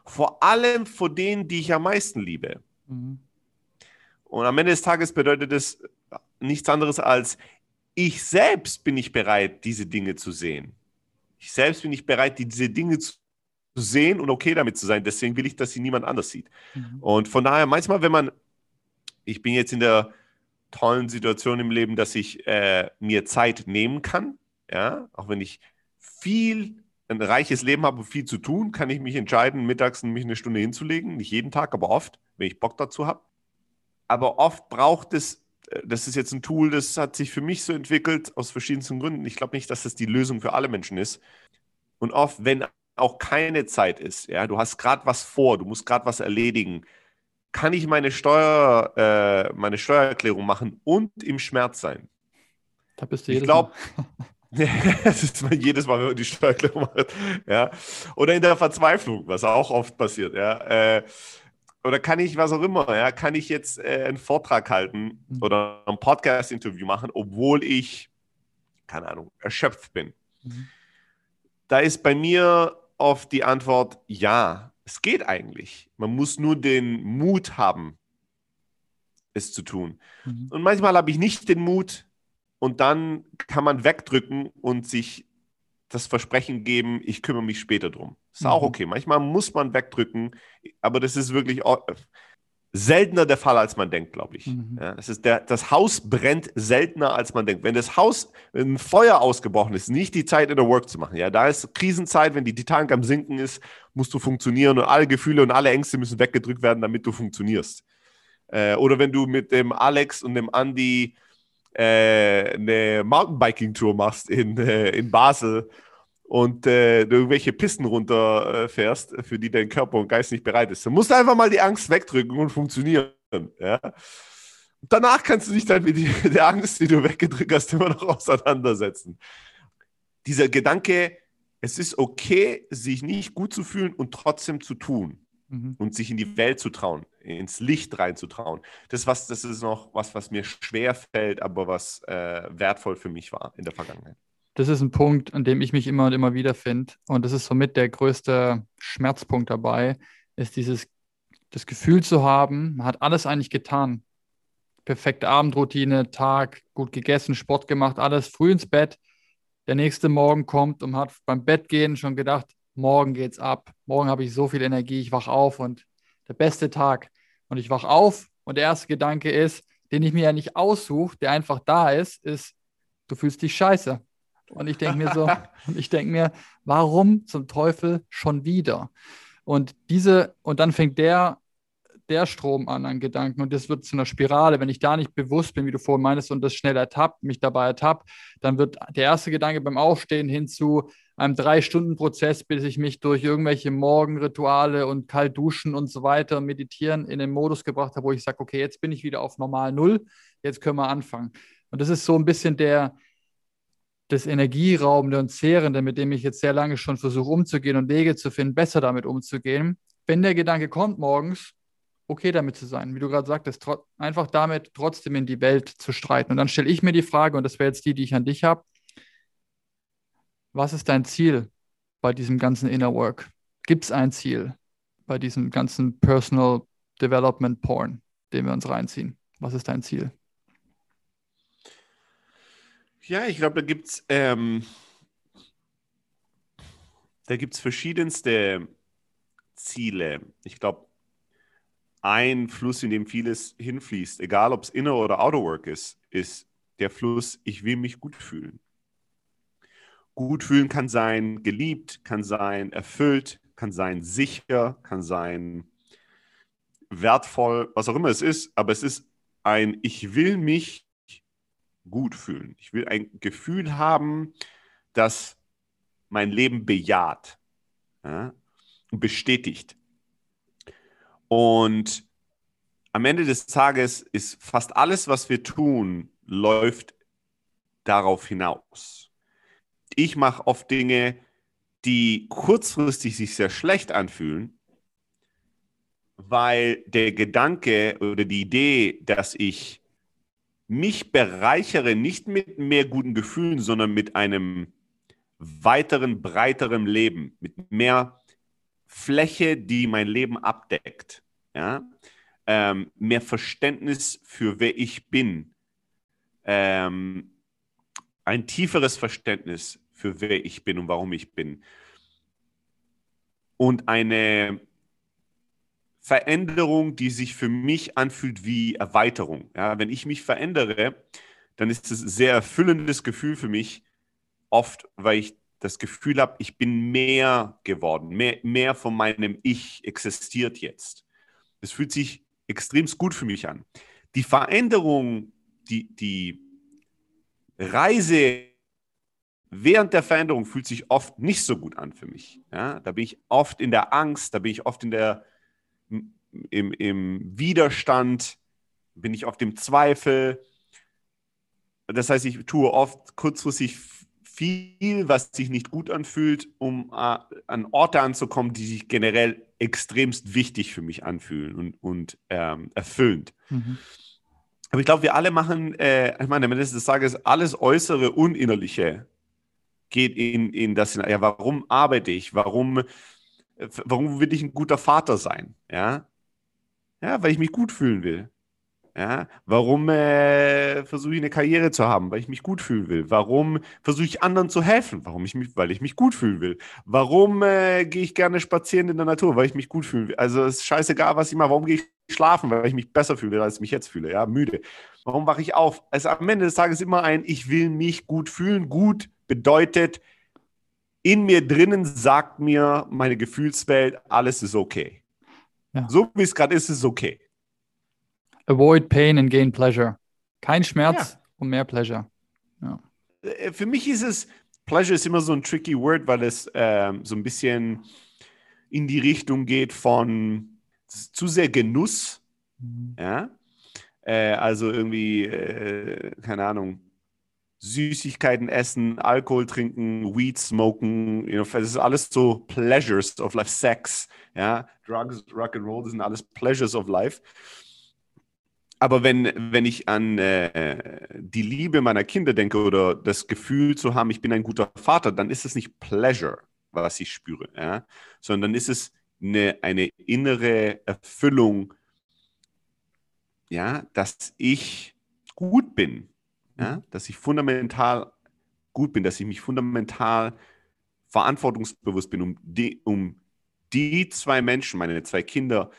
vor allem vor denen, die ich am meisten liebe. Mhm. Und am Ende des Tages bedeutet es nichts anderes als, ich selbst bin nicht bereit, diese Dinge zu sehen. Ich selbst bin nicht bereit, diese Dinge zu sehen und okay damit zu sein. Deswegen will ich, dass sie niemand anders sieht. Mhm. Und von daher, manchmal, wenn man, ich bin jetzt in der tollen Situation im Leben, dass ich äh, mir Zeit nehmen kann, ja, auch wenn ich viel ein reiches Leben habe und viel zu tun, kann ich mich entscheiden, mittags mich eine Stunde hinzulegen. Nicht jeden Tag, aber oft, wenn ich Bock dazu habe. Aber oft braucht es, äh, das ist jetzt ein Tool, das hat sich für mich so entwickelt, aus verschiedensten Gründen. Ich glaube nicht, dass das die Lösung für alle Menschen ist. Und oft, wenn auch keine Zeit ist, ja, du hast gerade was vor, du musst gerade was erledigen, kann ich meine, Steuer, äh, meine Steuererklärung machen und im Schmerz sein. Da bist du ich glaube, das ist jedes Mal, wenn man die Steuererklärung macht. Ja. Oder in der Verzweiflung, was auch oft passiert. Ja. Äh, oder kann ich, was auch immer, ja, kann ich jetzt äh, einen Vortrag halten mhm. oder ein Podcast-Interview machen, obwohl ich, keine Ahnung, erschöpft bin? Mhm. Da ist bei mir oft die Antwort, ja, es geht eigentlich. Man muss nur den Mut haben, es zu tun. Mhm. Und manchmal habe ich nicht den Mut, und dann kann man wegdrücken und sich das Versprechen geben, ich kümmere mich später drum. Ist mhm. auch okay. Manchmal muss man wegdrücken, aber das ist wirklich seltener der Fall, als man denkt, glaube ich. Mhm. Ja, das, ist der, das Haus brennt seltener, als man denkt. Wenn das Haus, wenn ein Feuer ausgebrochen ist, nicht die Zeit in der Work zu machen. Ja, da ist Krisenzeit, wenn die Titanic am Sinken ist, musst du funktionieren und alle Gefühle und alle Ängste müssen weggedrückt werden, damit du funktionierst. Äh, oder wenn du mit dem Alex und dem Andy äh, eine Mountainbiking-Tour machst in, äh, in Basel und äh, irgendwelche Pisten runterfährst, äh, für die dein Körper und Geist nicht bereit ist. Du musst einfach mal die Angst wegdrücken und funktionieren. Ja? Danach kannst du dich dann mit der Angst, die du weggedrückt hast, immer noch auseinandersetzen. Dieser Gedanke, es ist okay, sich nicht gut zu fühlen und trotzdem zu tun mhm. und sich in die Welt zu trauen, ins Licht reinzutrauen. Das, was, das ist noch was, was mir schwer fällt, aber was äh, wertvoll für mich war in der Vergangenheit das ist ein Punkt, an dem ich mich immer und immer wieder finde. Und das ist somit der größte Schmerzpunkt dabei, ist dieses das Gefühl zu haben, man hat alles eigentlich getan. Perfekte Abendroutine, Tag, gut gegessen, Sport gemacht, alles früh ins Bett. Der nächste Morgen kommt und hat beim Bettgehen schon gedacht, morgen geht's ab. Morgen habe ich so viel Energie, ich wach auf und der beste Tag. Und ich wach auf und der erste Gedanke ist, den ich mir ja nicht aussuche, der einfach da ist, ist, du fühlst dich scheiße. Und ich denke mir so, und ich denke mir, warum zum Teufel schon wieder? Und diese, und dann fängt der, der Strom an an Gedanken und das wird zu einer Spirale. Wenn ich da nicht bewusst bin, wie du vorhin meintest, und das schnell ertappt, mich dabei ertappt, dann wird der erste Gedanke beim Aufstehen hin zu einem Drei-Stunden-Prozess, bis ich mich durch irgendwelche Morgenrituale und kalt duschen und so weiter meditieren in den Modus gebracht habe, wo ich sage, okay, jetzt bin ich wieder auf normal Null, jetzt können wir anfangen. Und das ist so ein bisschen der, das Energieraubende und Zehrende, mit dem ich jetzt sehr lange schon versuche umzugehen und Wege zu finden, besser damit umzugehen. Wenn der Gedanke kommt morgens, okay damit zu sein, wie du gerade sagtest, einfach damit trotzdem in die Welt zu streiten. Und dann stelle ich mir die Frage, und das wäre jetzt die, die ich an dich habe, was ist dein Ziel bei diesem ganzen Inner Work? Gibt es ein Ziel bei diesem ganzen Personal Development Porn, den wir uns reinziehen? Was ist dein Ziel? Ja, ich glaube, da gibt es ähm, da gibt's verschiedenste Ziele. Ich glaube, ein Fluss, in dem vieles hinfließt, egal ob es Inner- oder Outer Work ist, ist der Fluss, ich will mich gut fühlen. Gut fühlen kann sein geliebt, kann sein erfüllt, kann sein sicher, kann sein wertvoll, was auch immer es ist, aber es ist ein, ich will mich gut fühlen. Ich will ein Gefühl haben, das mein Leben bejaht ja, und bestätigt. Und am Ende des Tages ist fast alles, was wir tun, läuft darauf hinaus. Ich mache oft Dinge, die kurzfristig sich sehr schlecht anfühlen, weil der Gedanke oder die Idee, dass ich mich bereichere nicht mit mehr guten Gefühlen, sondern mit einem weiteren, breiteren Leben, mit mehr Fläche, die mein Leben abdeckt. Ja? Ähm, mehr Verständnis für wer ich bin. Ähm, ein tieferes Verständnis für wer ich bin und warum ich bin. Und eine Veränderung, die sich für mich anfühlt wie Erweiterung. Ja, wenn ich mich verändere, dann ist es ein sehr erfüllendes Gefühl für mich, oft, weil ich das Gefühl habe, ich bin mehr geworden, mehr, mehr von meinem Ich existiert jetzt. Das fühlt sich extremst gut für mich an. Die Veränderung, die, die Reise während der Veränderung fühlt sich oft nicht so gut an für mich. Ja, da bin ich oft in der Angst, da bin ich oft in der im, im Widerstand, bin ich auf dem Zweifel. Das heißt, ich tue oft kurzfristig viel, was sich nicht gut anfühlt, um äh, an Orte anzukommen, die sich generell extremst wichtig für mich anfühlen und, und ähm, erfüllend. Mhm. Aber ich glaube, wir alle machen, äh, ich meine, am Ende des Tages, alles Äußere und Innerliche geht in, in das, ja, warum arbeite ich? Warum warum will ich ein guter Vater sein? Ja, ja weil ich mich gut fühlen will. Ja? Warum äh, versuche ich eine Karriere zu haben? Weil ich mich gut fühlen will. Warum versuche ich anderen zu helfen? Warum ich mich, weil ich mich gut fühlen will. Warum äh, gehe ich gerne spazieren in der Natur? Weil ich mich gut fühlen will. Also es ist scheißegal, was ich mache. Warum gehe ich schlafen? Weil ich mich besser fühle, als ich mich jetzt fühle. Ja, müde. Warum wache ich auf? Also am Ende des Tages immer ein, ich will mich gut fühlen. Gut bedeutet, in mir drinnen sagt mir meine Gefühlswelt, alles ist okay. Ja. So wie es gerade ist, ist es okay. Avoid pain and gain pleasure. Kein Schmerz ja. und mehr Pleasure. Ja. Äh, für mich ist es, Pleasure ist immer so ein tricky Word, weil es ähm, so ein bisschen in die Richtung geht von zu sehr Genuss. Mhm. Ja. Äh, also irgendwie, äh, keine Ahnung, Süßigkeiten essen, Alkohol trinken, Weed smoken, you know, das ist alles so Pleasures of life, Sex, ja, Drugs, Rock and Roll, das sind alles Pleasures of life. Aber wenn, wenn ich an äh, die Liebe meiner Kinder denke oder das Gefühl zu haben, ich bin ein guter Vater, dann ist es nicht Pleasure, was ich spüre, ja? sondern dann ist es eine, eine innere Erfüllung, ja, dass ich gut bin, ja? Mhm. dass ich fundamental gut bin, dass ich mich fundamental verantwortungsbewusst bin, um die, um die zwei Menschen, meine zwei Kinder,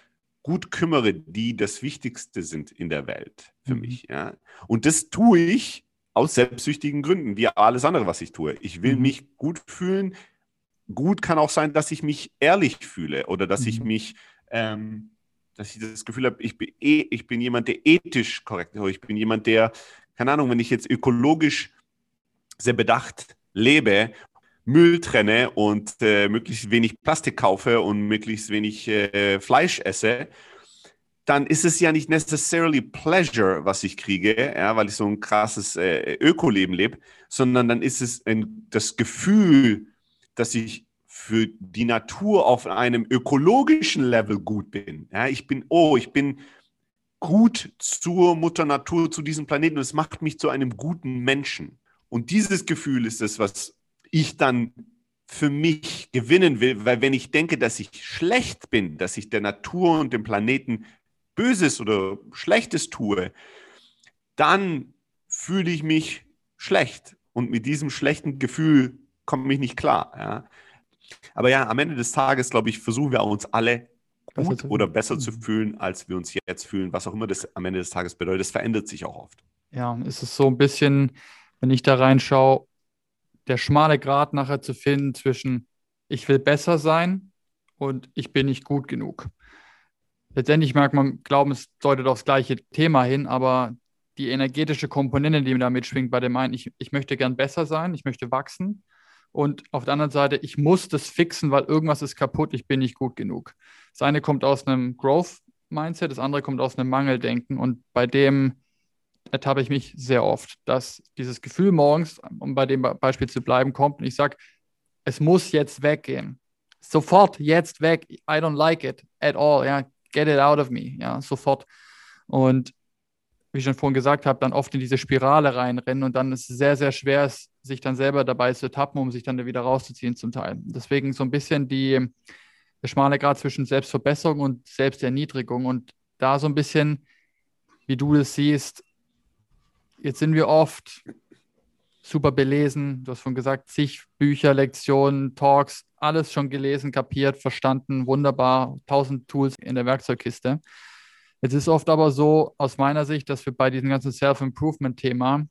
gut kümmere, die das Wichtigste sind in der Welt für mhm. mich. Ja? Und das tue ich aus selbstsüchtigen Gründen, wie alles andere, was ich tue. Ich will mhm. mich gut fühlen. Gut kann auch sein, dass ich mich ehrlich fühle oder dass mhm. ich mich, ähm, dass ich das Gefühl habe, ich bin, eh, ich bin jemand, der ethisch korrekt ist. Ich bin jemand, der, keine Ahnung, wenn ich jetzt ökologisch sehr bedacht lebe Müll trenne und äh, möglichst wenig Plastik kaufe und möglichst wenig äh, Fleisch esse, dann ist es ja nicht necessarily Pleasure, was ich kriege, ja, weil ich so ein krasses äh, Ökoleben lebe, sondern dann ist es ein, das Gefühl, dass ich für die Natur auf einem ökologischen Level gut bin. Ja, ich bin, oh, ich bin gut zur Mutter Natur, zu diesem Planeten und es macht mich zu einem guten Menschen. Und dieses Gefühl ist es, was ich dann für mich gewinnen will, weil wenn ich denke, dass ich schlecht bin, dass ich der Natur und dem Planeten Böses oder Schlechtes tue, dann fühle ich mich schlecht und mit diesem schlechten Gefühl komme ich nicht klar. Ja. Aber ja, am Ende des Tages, glaube ich, versuchen wir uns alle gut oder besser zu fühlen, als wir uns jetzt fühlen, was auch immer das am Ende des Tages bedeutet. Das verändert sich auch oft. Ja, ist es so ein bisschen, wenn ich da reinschaue, der schmale Grat nachher zu finden zwischen ich will besser sein und ich bin nicht gut genug. Letztendlich mag man glauben, es deutet aufs gleiche Thema hin, aber die energetische Komponente, die da mitschwingt, bei dem einen, ich, ich möchte gern besser sein, ich möchte wachsen. Und auf der anderen Seite, ich muss das fixen, weil irgendwas ist kaputt, ich bin nicht gut genug. Das eine kommt aus einem Growth-Mindset, das andere kommt aus einem Mangeldenken. Und bei dem ertappe ich mich sehr oft, dass dieses Gefühl morgens, um bei dem Beispiel zu bleiben, kommt und ich sage, es muss jetzt weggehen. Sofort jetzt weg. I don't like it at all. Ja, get it out of me. Ja, sofort. Und wie ich schon vorhin gesagt habe, dann oft in diese Spirale reinrennen und dann ist es sehr, sehr schwer, sich dann selber dabei zu tappen, um sich dann wieder rauszuziehen zum Teil. Deswegen so ein bisschen die, der schmale Grad zwischen Selbstverbesserung und Selbsterniedrigung und da so ein bisschen, wie du es siehst, jetzt sind wir oft super belesen. Du hast schon gesagt, zig Bücher, Lektionen, Talks, alles schon gelesen, kapiert, verstanden, wunderbar, tausend Tools in der Werkzeugkiste. Jetzt ist oft aber so aus meiner Sicht, dass wir bei diesem ganzen Self-Improvement-Thema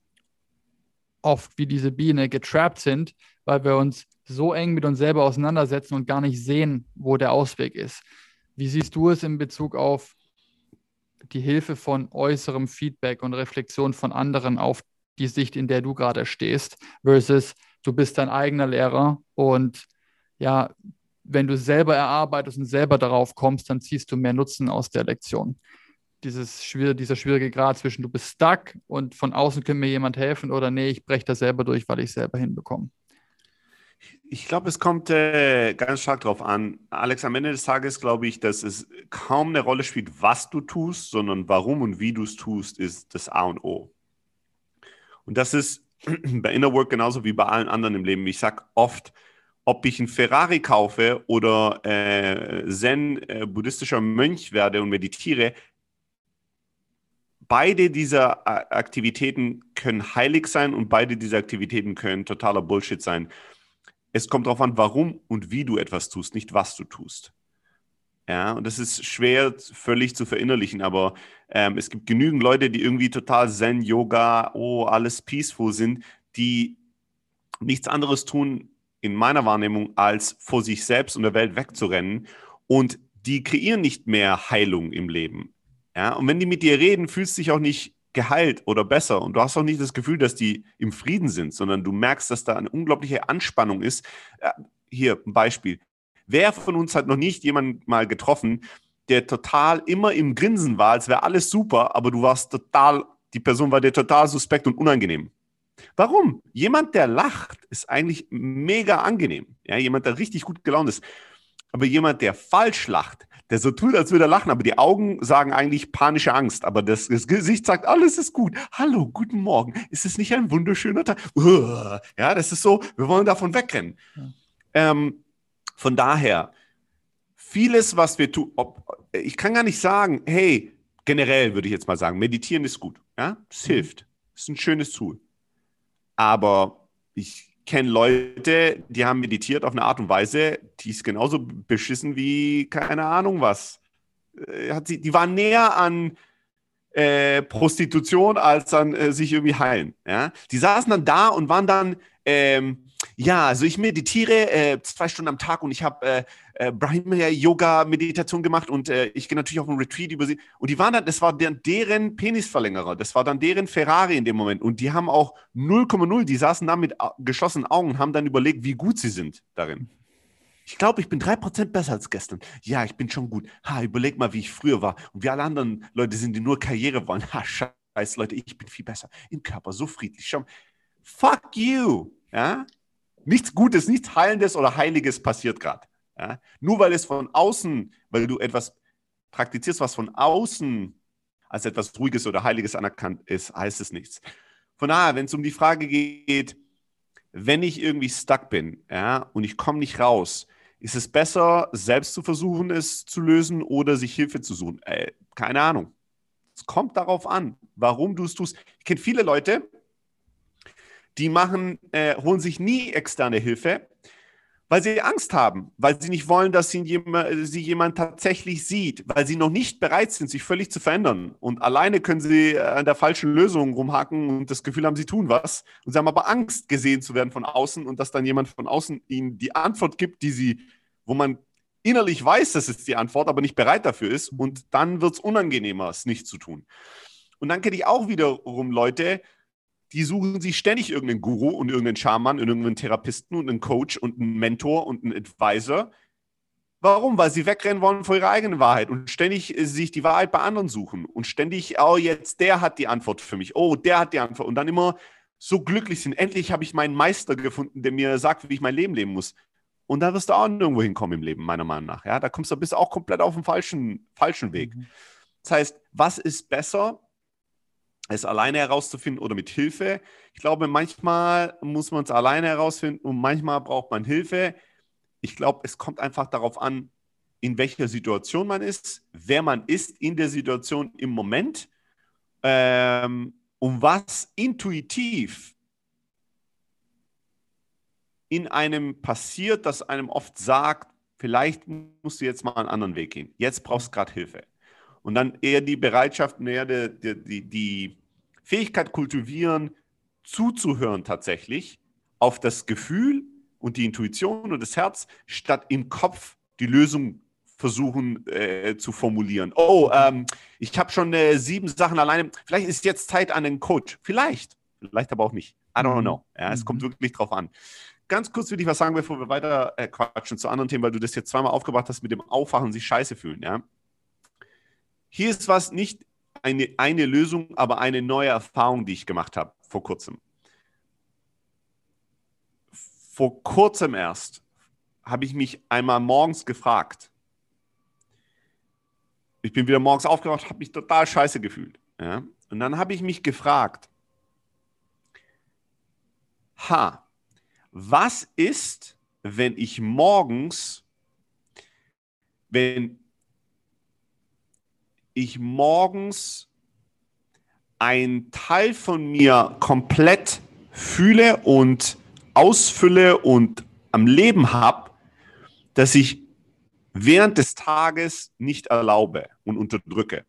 oft wie diese Biene getrappt sind, weil wir uns so eng mit uns selber auseinandersetzen und gar nicht sehen, wo der Ausweg ist. Wie siehst du es in Bezug auf die Hilfe von äußerem Feedback und Reflexion von anderen auf die Sicht, in der du gerade stehst, versus du bist dein eigener Lehrer und ja, wenn du selber erarbeitest und selber darauf kommst, dann ziehst du mehr Nutzen aus der Lektion. Dieses schwierige, dieser schwierige Grad zwischen du bist stuck und von außen kann mir jemand helfen oder nee, ich breche da selber durch, weil ich es selber hinbekomme. Ich glaube, es kommt äh, ganz stark darauf an. Alex, am Ende des Tages glaube ich, dass es kaum eine Rolle spielt, was du tust, sondern warum und wie du es tust, ist das A und O. Und das ist bei Inner Work genauso wie bei allen anderen im Leben. Ich sage oft, ob ich einen Ferrari kaufe oder äh, Zen-buddhistischer äh, Mönch werde und meditiere, beide dieser Aktivitäten können heilig sein und beide dieser Aktivitäten können totaler Bullshit sein. Es kommt darauf an, warum und wie du etwas tust, nicht was du tust. Ja, und das ist schwer völlig zu verinnerlichen, aber ähm, es gibt genügend Leute, die irgendwie total Zen, Yoga, oh, alles peaceful sind, die nichts anderes tun in meiner Wahrnehmung, als vor sich selbst und der Welt wegzurennen. Und die kreieren nicht mehr Heilung im Leben. Ja, und wenn die mit dir reden, fühlst du dich auch nicht geheilt oder besser. Und du hast auch nicht das Gefühl, dass die im Frieden sind, sondern du merkst, dass da eine unglaubliche Anspannung ist. Hier ein Beispiel. Wer von uns hat noch nicht jemanden mal getroffen, der total immer im Grinsen war, als wäre alles super, aber du warst total, die Person war dir total suspekt und unangenehm. Warum? Jemand, der lacht, ist eigentlich mega angenehm. Ja, jemand, der richtig gut gelaunt ist. Aber jemand, der falsch lacht, der so tut, als würde er lachen, aber die Augen sagen eigentlich panische Angst, aber das, das Gesicht sagt, alles ist gut. Hallo, guten Morgen. Ist es nicht ein wunderschöner Tag? Ja, das ist so, wir wollen davon wegrennen. Ja. Ähm, von daher, vieles, was wir tun, ich kann gar nicht sagen, hey, generell würde ich jetzt mal sagen, meditieren ist gut. Ja, es mhm. hilft. Es ist ein schönes Tool. Aber ich kenne Leute, die haben meditiert auf eine Art und Weise, die ist genauso beschissen wie keine Ahnung was. Äh, hat sie, die waren näher an äh, Prostitution als an äh, sich irgendwie heilen. Ja? Die saßen dann da und waren dann ähm, ja, also ich meditiere äh, zwei Stunden am Tag und ich habe äh, äh, Brahma Yoga Meditation gemacht und äh, ich gehe natürlich auf einen Retreat über sie. Und die waren dann, das war dann deren Penisverlängerer, das war dann deren Ferrari in dem Moment. Und die haben auch 0,0, die saßen da mit geschlossenen Augen und haben dann überlegt, wie gut sie sind darin. Ich glaube, ich bin 3% besser als gestern. Ja, ich bin schon gut. Ha, überleg mal, wie ich früher war. Und wie alle anderen Leute sind, die nur Karriere wollen. Ha, scheiße, Leute, ich bin viel besser. Im Körper, so friedlich. Schau, fuck you. Ja? Nichts Gutes, nichts Heilendes oder Heiliges passiert gerade. Ja? Nur weil es von außen, weil du etwas praktizierst, was von außen als etwas Ruhiges oder Heiliges anerkannt ist, heißt es nichts. Von daher, wenn es um die Frage geht, wenn ich irgendwie stuck bin ja, und ich komme nicht raus, ist es besser, selbst zu versuchen, es zu lösen oder sich Hilfe zu suchen? Äh, keine Ahnung. Es kommt darauf an, warum du es tust. Ich kenne viele Leute, die machen, äh, holen sich nie externe Hilfe, weil sie Angst haben, weil sie nicht wollen, dass sie jemand, sie jemand tatsächlich sieht, weil sie noch nicht bereit sind, sich völlig zu verändern. Und alleine können sie an der falschen Lösung rumhaken und das Gefühl haben, sie tun was. Und sie haben aber Angst, gesehen zu werden von außen und dass dann jemand von außen ihnen die Antwort gibt, die sie, wo man innerlich weiß, das ist die Antwort, aber nicht bereit dafür ist. Und dann wird es unangenehmer, es nicht zu tun. Und dann kenne ich auch wiederum Leute, die suchen sich ständig irgendeinen Guru und irgendeinen Schaman und irgendeinen Therapisten und einen Coach und einen Mentor und einen Advisor. Warum? Weil sie wegrennen wollen vor ihrer eigenen Wahrheit und ständig äh, sich die Wahrheit bei anderen suchen und ständig, oh, jetzt der hat die Antwort für mich, oh, der hat die Antwort und dann immer so glücklich sind. Endlich habe ich meinen Meister gefunden, der mir sagt, wie ich mein Leben leben muss. Und da wirst du auch nirgendwo hinkommen im Leben, meiner Meinung nach. Ja, da kommst du bist auch komplett auf dem falschen, falschen Weg. Mhm. Das heißt, was ist besser? Es alleine herauszufinden oder mit Hilfe. Ich glaube, manchmal muss man es alleine herausfinden und manchmal braucht man Hilfe. Ich glaube, es kommt einfach darauf an, in welcher Situation man ist, wer man ist in der Situation im Moment ähm, und was intuitiv in einem passiert, das einem oft sagt, vielleicht musst du jetzt mal einen anderen Weg gehen. Jetzt brauchst du gerade Hilfe und dann eher die Bereitschaft, mehr die, die, die Fähigkeit kultivieren, zuzuhören tatsächlich auf das Gefühl und die Intuition und das Herz, statt im Kopf die Lösung versuchen äh, zu formulieren. Oh, ähm, ich habe schon äh, sieben Sachen alleine. Vielleicht ist jetzt Zeit an den Coach. Vielleicht, vielleicht aber auch nicht. I don't mhm. know. Ja, es mhm. kommt wirklich drauf an. Ganz kurz will ich was sagen, bevor wir weiter äh, quatschen zu anderen Themen, weil du das jetzt zweimal aufgebracht hast mit dem Aufwachen sich scheiße fühlen. Ja? Hier ist was nicht eine, eine Lösung, aber eine neue Erfahrung, die ich gemacht habe vor kurzem. Vor kurzem erst habe ich mich einmal morgens gefragt. Ich bin wieder morgens aufgewacht, habe mich total scheiße gefühlt. Ja? Und dann habe ich mich gefragt, ha, was ist, wenn ich morgens, wenn ich morgens ein Teil von mir komplett fühle und ausfülle und am Leben habe, das ich während des Tages nicht erlaube und unterdrücke.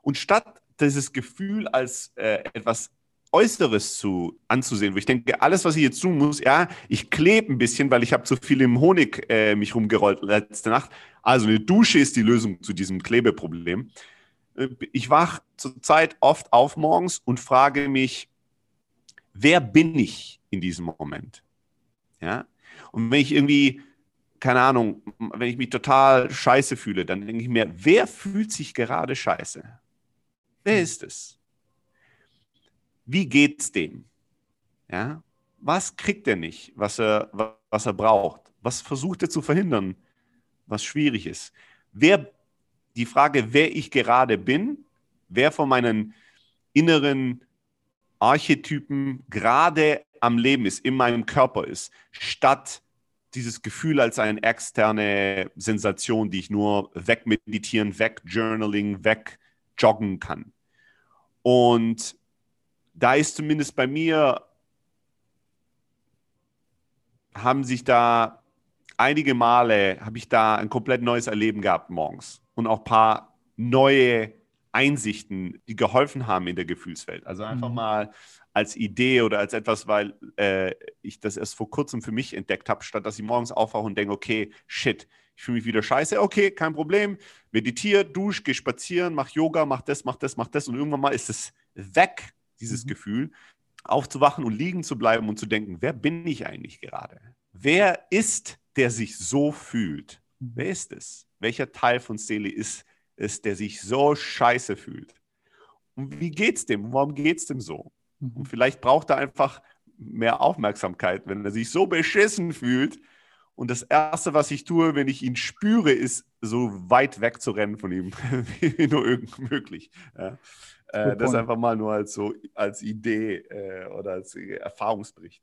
Und statt dieses Gefühl als äh, etwas Äußeres zu, anzusehen, wo ich denke, alles, was ich jetzt tun muss, ja, ich klebe ein bisschen, weil ich habe zu viel im Honig äh, mich rumgerollt letzte Nacht. Also eine Dusche ist die Lösung zu diesem Klebeproblem. Äh, ich wach zurzeit oft auf morgens und frage mich, wer bin ich in diesem Moment? Ja? Und wenn ich irgendwie, keine Ahnung, wenn ich mich total scheiße fühle, dann denke ich mir, wer fühlt sich gerade scheiße? Wer hm. ist es? Wie geht's dem? Ja? Was kriegt er nicht, was er, was er braucht? Was versucht er zu verhindern, was schwierig ist? Wer, die Frage, wer ich gerade bin, wer von meinen inneren Archetypen gerade am Leben ist, in meinem Körper ist, statt dieses Gefühl als eine externe Sensation, die ich nur wegmeditieren, wegjournaling, wegjoggen kann. Und da ist zumindest bei mir, haben sich da einige Male, habe ich da ein komplett neues Erleben gehabt morgens und auch ein paar neue Einsichten, die geholfen haben in der Gefühlswelt. Also einfach mhm. mal als Idee oder als etwas, weil äh, ich das erst vor kurzem für mich entdeckt habe, statt dass ich morgens aufwache und denke, okay, shit, ich fühle mich wieder scheiße, okay, kein Problem, meditiere, dusch, geh spazieren, mach Yoga, mach das, mach das, mach das und irgendwann mal ist es weg dieses mhm. Gefühl, aufzuwachen und liegen zu bleiben und zu denken, wer bin ich eigentlich gerade? Wer ist, der sich so fühlt? Mhm. Wer ist es? Welcher Teil von Seele ist es, der sich so scheiße fühlt? Und wie geht's dem? Warum geht's dem so? Mhm. Und vielleicht braucht er einfach mehr Aufmerksamkeit, wenn er sich so beschissen fühlt. Und das Erste, was ich tue, wenn ich ihn spüre, ist, so weit wegzurennen von ihm, wie nur irgend möglich. Ja. Äh, das einfach mal nur als so als Idee äh, oder als Erfahrungsbericht.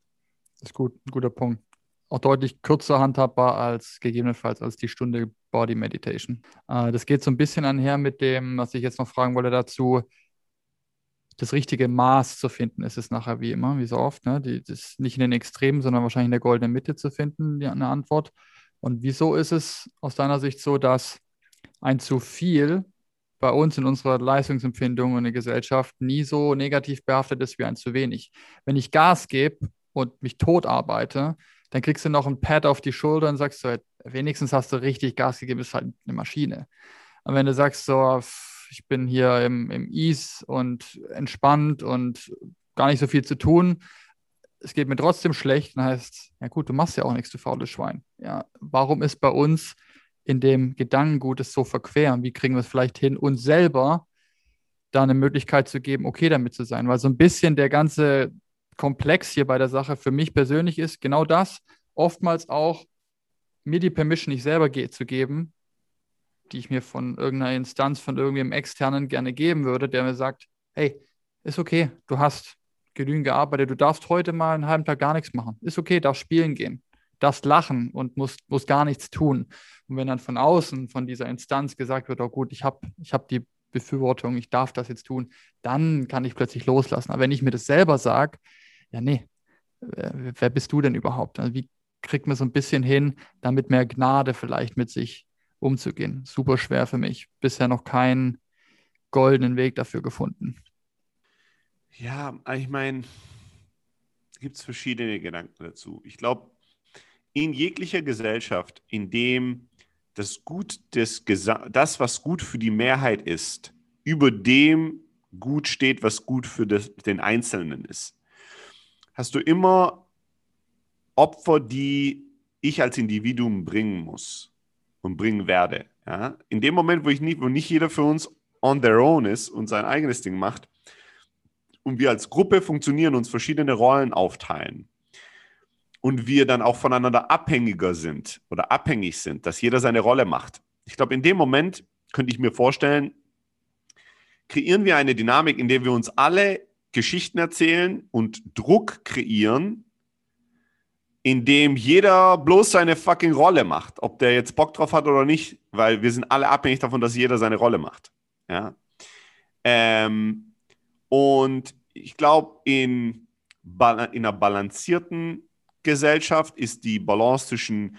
Das ist gut, ein guter Punkt. Auch deutlich kürzer handhabbar als gegebenenfalls als die Stunde Body Meditation. Äh, das geht so ein bisschen einher mit dem, was ich jetzt noch fragen wollte dazu, das richtige Maß zu finden, ist es nachher wie immer, wie so oft, ne? Die, das nicht in den Extremen, sondern wahrscheinlich in der goldenen Mitte zu finden, die, eine Antwort. Und wieso ist es aus deiner Sicht so, dass ein zu viel bei uns in unserer Leistungsempfindung in der Gesellschaft nie so negativ behaftet ist wie ein zu wenig. Wenn ich Gas gebe und mich tot arbeite, dann kriegst du noch ein Pad auf die Schulter und sagst so, wenigstens hast du richtig Gas gegeben, ist halt eine Maschine. Und wenn du sagst so, ich bin hier im, im Ease und entspannt und gar nicht so viel zu tun, es geht mir trotzdem schlecht, dann heißt, ja gut, du machst ja auch nichts, du faules Schwein. Ja, warum ist bei uns in dem Gedankengut es so verqueren? Wie kriegen wir es vielleicht hin, uns selber da eine Möglichkeit zu geben, okay damit zu sein? Weil so ein bisschen der ganze Komplex hier bei der Sache für mich persönlich ist genau das, oftmals auch mir die Permission nicht selber ge zu geben, die ich mir von irgendeiner Instanz, von irgendeinem externen gerne geben würde, der mir sagt, hey, ist okay, du hast genügend gearbeitet, du darfst heute mal einen halben Tag gar nichts machen. Ist okay, darfst spielen gehen darfst lachen und musst, musst gar nichts tun. Und wenn dann von außen, von dieser Instanz gesagt wird, oh gut, ich habe ich hab die Befürwortung, ich darf das jetzt tun, dann kann ich plötzlich loslassen. Aber wenn ich mir das selber sage, ja, nee, wer bist du denn überhaupt? Also wie kriegt man so ein bisschen hin, damit mehr Gnade vielleicht mit sich umzugehen? Super schwer für mich. Bisher noch keinen goldenen Weg dafür gefunden. Ja, ich meine, gibt es verschiedene Gedanken dazu. Ich glaube, in jeglicher Gesellschaft, in dem das Gut des das, was gut für die Mehrheit ist, über dem gut steht, was gut für das, den Einzelnen ist, hast du immer Opfer, die ich als Individuum bringen muss und bringen werde. Ja? In dem Moment, wo, ich nicht, wo nicht jeder für uns on their own ist und sein eigenes Ding macht und wir als Gruppe funktionieren, uns verschiedene Rollen aufteilen, und wir dann auch voneinander abhängiger sind oder abhängig sind, dass jeder seine Rolle macht. Ich glaube, in dem Moment könnte ich mir vorstellen, kreieren wir eine Dynamik, in der wir uns alle Geschichten erzählen und Druck kreieren, in dem jeder bloß seine fucking Rolle macht, ob der jetzt Bock drauf hat oder nicht, weil wir sind alle abhängig davon, dass jeder seine Rolle macht. Ja. Ähm, Und ich glaube, in, in einer balancierten Gesellschaft ist die Balance zwischen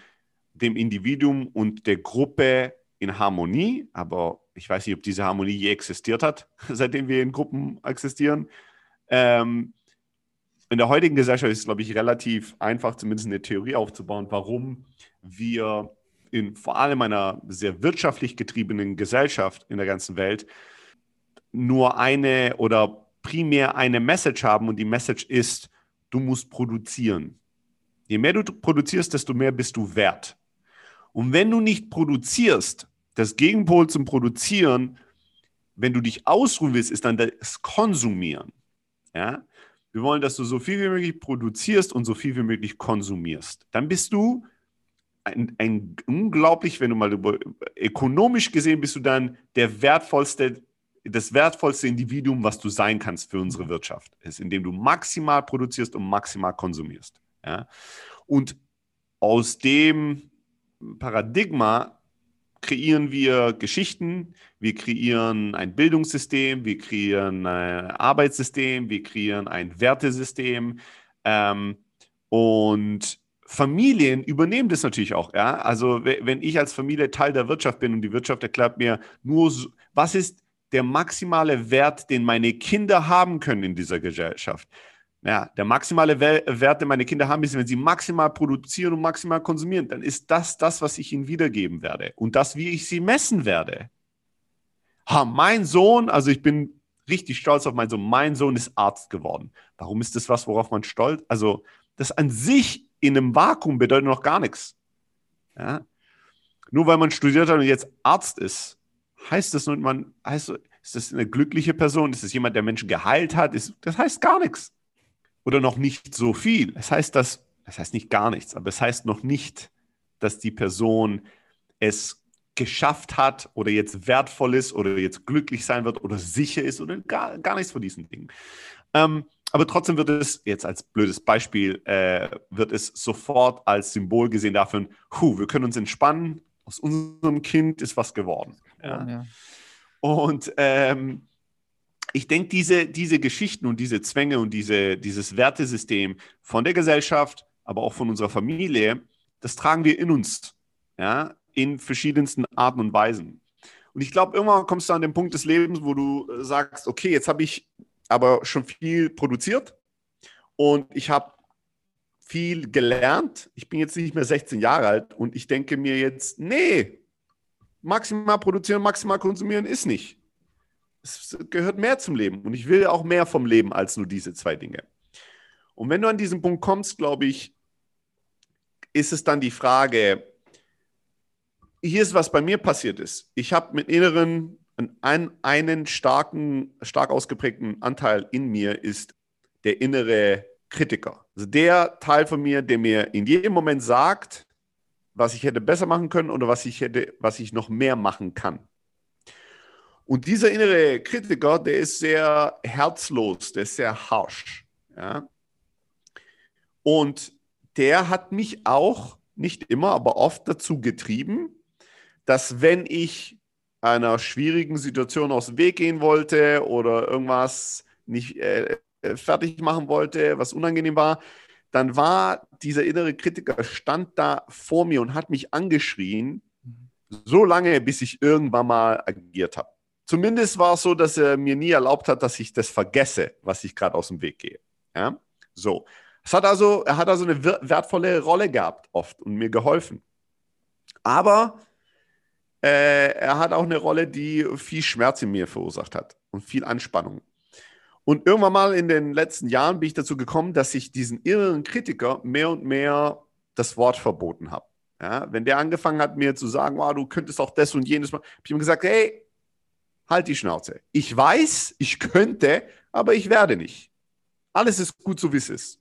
dem Individuum und der Gruppe in Harmonie, aber ich weiß nicht, ob diese Harmonie je existiert hat, seitdem wir in Gruppen existieren. Ähm, in der heutigen Gesellschaft ist es, glaube ich, relativ einfach, zumindest eine Theorie aufzubauen, warum wir in vor allem einer sehr wirtschaftlich getriebenen Gesellschaft in der ganzen Welt nur eine oder primär eine Message haben und die Message ist, du musst produzieren. Je mehr du produzierst, desto mehr bist du wert. Und wenn du nicht produzierst, das Gegenpol zum Produzieren, wenn du dich ausruhen willst, ist dann das Konsumieren. Ja? Wir wollen, dass du so viel wie möglich produzierst und so viel wie möglich konsumierst. Dann bist du ein, ein unglaublich, wenn du mal über, ökonomisch gesehen bist du dann der wertvollste, das wertvollste Individuum, was du sein kannst für unsere Wirtschaft, ist, indem du maximal produzierst und maximal konsumierst. Ja? Und aus dem Paradigma kreieren wir Geschichten, wir kreieren ein Bildungssystem, wir kreieren ein Arbeitssystem, wir kreieren ein Wertesystem ähm, und Familien übernehmen das natürlich auch. Ja? Also wenn ich als Familie Teil der Wirtschaft bin und die Wirtschaft erklärt mir nur, was ist der maximale Wert, den meine Kinder haben können in dieser Gesellschaft, ja, der maximale Wert, den meine Kinder haben, ist, wenn sie maximal produzieren und maximal konsumieren, dann ist das das, was ich ihnen wiedergeben werde und das, wie ich sie messen werde. Ha, mein Sohn, also ich bin richtig stolz auf meinen Sohn, mein Sohn ist Arzt geworden. Warum ist das was, worauf man stolz? Also das an sich in einem Vakuum bedeutet noch gar nichts. Ja? Nur weil man studiert hat und jetzt Arzt ist, heißt das nur, man heißt, ist das eine glückliche Person? Ist das jemand, der Menschen geheilt hat? Ist, das heißt gar nichts oder noch nicht so viel. Es heißt, dass, das heißt nicht gar nichts, aber es heißt noch nicht, dass die Person es geschafft hat oder jetzt wertvoll ist oder jetzt glücklich sein wird oder sicher ist oder gar, gar nichts von diesen Dingen. Ähm, aber trotzdem wird es, jetzt als blödes Beispiel, äh, wird es sofort als Symbol gesehen dafür, hu, wir können uns entspannen, aus unserem Kind ist was geworden. Ja. Ja. Und ähm, ich denke, diese, diese Geschichten und diese Zwänge und diese, dieses Wertesystem von der Gesellschaft, aber auch von unserer Familie, das tragen wir in uns, ja, in verschiedensten Arten und Weisen. Und ich glaube, irgendwann kommst du an den Punkt des Lebens, wo du äh, sagst, okay, jetzt habe ich aber schon viel produziert und ich habe viel gelernt. Ich bin jetzt nicht mehr 16 Jahre alt und ich denke mir jetzt, nee, maximal produzieren, maximal konsumieren ist nicht es gehört mehr zum Leben und ich will auch mehr vom Leben als nur diese zwei Dinge. Und wenn du an diesen Punkt kommst, glaube ich, ist es dann die Frage, hier ist, was bei mir passiert ist. Ich habe mit inneren, einen, einen starken, stark ausgeprägten Anteil in mir ist der innere Kritiker. Also der Teil von mir, der mir in jedem Moment sagt, was ich hätte besser machen können oder was ich hätte, was ich noch mehr machen kann. Und dieser innere Kritiker, der ist sehr herzlos, der ist sehr harsch. Ja? Und der hat mich auch, nicht immer, aber oft dazu getrieben, dass wenn ich einer schwierigen Situation aus dem Weg gehen wollte oder irgendwas nicht äh, äh fertig machen wollte, was unangenehm war, dann war dieser innere Kritiker, stand da vor mir und hat mich angeschrien, mhm. so lange, bis ich irgendwann mal agiert habe. Zumindest war es so, dass er mir nie erlaubt hat, dass ich das vergesse, was ich gerade aus dem Weg gehe. Ja? So. Es hat also, er hat also eine wertvolle Rolle gehabt, oft und mir geholfen. Aber äh, er hat auch eine Rolle, die viel Schmerz in mir verursacht hat und viel Anspannung. Und irgendwann mal in den letzten Jahren bin ich dazu gekommen, dass ich diesen irren Kritiker mehr und mehr das Wort verboten habe. Ja, wenn der angefangen hat, mir zu sagen, oh, du könntest auch das und jenes machen, habe ich ihm gesagt, hey, halt die Schnauze. Ich weiß, ich könnte, aber ich werde nicht. Alles ist gut so, wie es ist.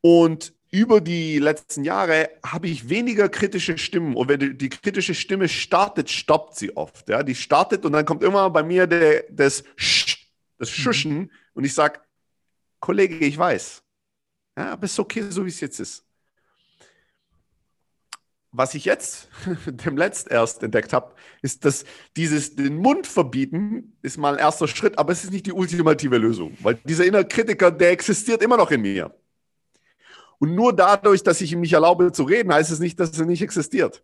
Und über die letzten Jahre habe ich weniger kritische Stimmen. Und wenn die kritische Stimme startet, stoppt sie oft. Ja? Die startet und dann kommt immer bei mir der, das, Sch, das mhm. Schuschen und ich sage, Kollege, ich weiß. Ja, aber es ist okay, so wie es jetzt ist. Was ich jetzt dem letzt erst entdeckt habe, ist, dass dieses den Mund verbieten ist mal ein erster Schritt, aber es ist nicht die ultimative Lösung, weil dieser innere Kritiker, der existiert immer noch in mir. Und nur dadurch, dass ich ihm nicht erlaube zu reden, heißt es nicht, dass er nicht existiert.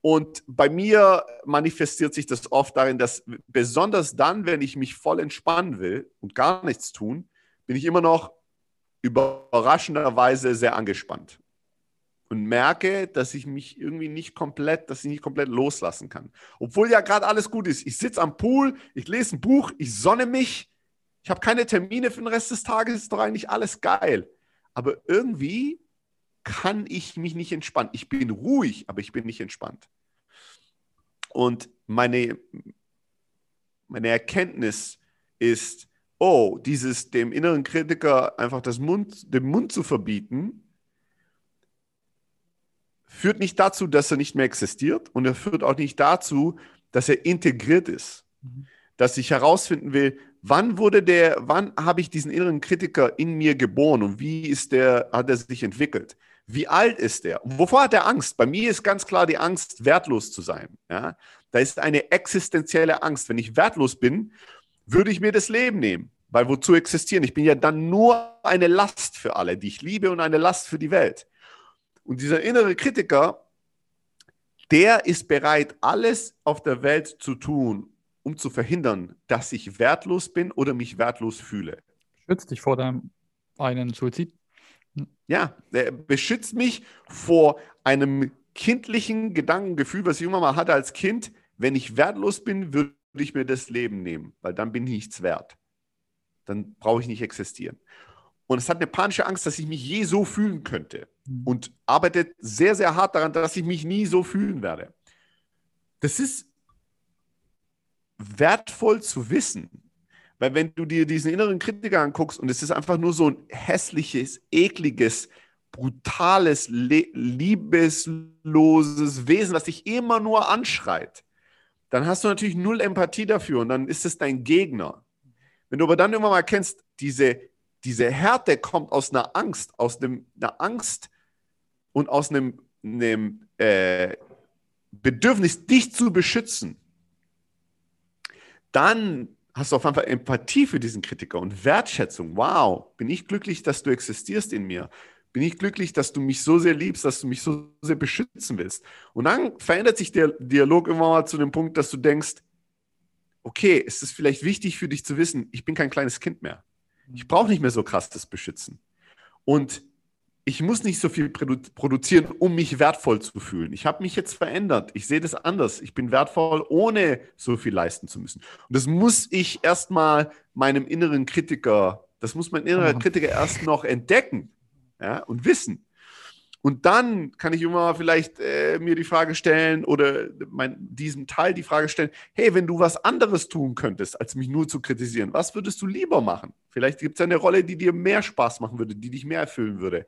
Und bei mir manifestiert sich das oft darin, dass besonders dann, wenn ich mich voll entspannen will und gar nichts tun, bin ich immer noch überraschenderweise sehr angespannt und merke, dass ich mich irgendwie nicht komplett, dass ich nicht komplett loslassen kann. Obwohl ja gerade alles gut ist. Ich sitze am Pool, ich lese ein Buch, ich sonne mich, ich habe keine Termine für den Rest des Tages, ist doch eigentlich alles geil. Aber irgendwie kann ich mich nicht entspannen. Ich bin ruhig, aber ich bin nicht entspannt. Und meine, meine Erkenntnis ist, oh, dieses dem inneren Kritiker einfach das Mund, den Mund zu verbieten, führt nicht dazu, dass er nicht mehr existiert und er führt auch nicht dazu, dass er integriert ist. Mhm. Dass ich herausfinden will, wann wurde der, wann habe ich diesen inneren Kritiker in mir geboren und wie ist der, hat er sich entwickelt? Wie alt ist der? wovor hat er Angst? Bei mir ist ganz klar die Angst, wertlos zu sein. Ja? Da ist eine existenzielle Angst. Wenn ich wertlos bin, würde ich mir das Leben nehmen. Weil wozu existieren? Ich bin ja dann nur eine Last für alle, die ich liebe und eine Last für die Welt. Und dieser innere Kritiker, der ist bereit, alles auf der Welt zu tun, um zu verhindern, dass ich wertlos bin oder mich wertlos fühle. Schützt dich vor deinem eigenen Suizid. Ja, er beschützt mich vor einem kindlichen Gedankengefühl, was ich immer mal hatte als Kind. Wenn ich wertlos bin, würde ich mir das Leben nehmen, weil dann bin ich nichts wert. Dann brauche ich nicht existieren. Und es hat eine panische Angst, dass ich mich je so fühlen könnte. Mhm. Und arbeitet sehr, sehr hart daran, dass ich mich nie so fühlen werde. Das ist wertvoll zu wissen. Weil wenn du dir diesen inneren Kritiker anguckst und es ist einfach nur so ein hässliches, ekliges, brutales, liebesloses Wesen, das dich immer nur anschreit, dann hast du natürlich null Empathie dafür und dann ist es dein Gegner. Wenn du aber dann immer mal kennst, diese diese Härte kommt aus einer Angst, aus einem, einer Angst und aus einem, einem äh, Bedürfnis, dich zu beschützen, dann hast du auf einmal Empathie für diesen Kritiker und Wertschätzung. Wow, bin ich glücklich, dass du existierst in mir. Bin ich glücklich, dass du mich so sehr liebst, dass du mich so sehr beschützen willst. Und dann verändert sich der Dialog immer mal zu dem Punkt, dass du denkst, okay, ist es vielleicht wichtig für dich zu wissen, ich bin kein kleines Kind mehr. Ich brauche nicht mehr so krass das Beschützen. Und ich muss nicht so viel produ produzieren, um mich wertvoll zu fühlen. Ich habe mich jetzt verändert. Ich sehe das anders. Ich bin wertvoll, ohne so viel leisten zu müssen. Und das muss ich erstmal meinem inneren Kritiker, das muss mein innerer Kritiker erst noch entdecken ja, und wissen. Und dann kann ich immer vielleicht äh, mir die Frage stellen oder mein, diesem Teil die Frage stellen, hey, wenn du was anderes tun könntest, als mich nur zu kritisieren, was würdest du lieber machen? Vielleicht gibt es eine Rolle, die dir mehr Spaß machen würde, die dich mehr erfüllen würde.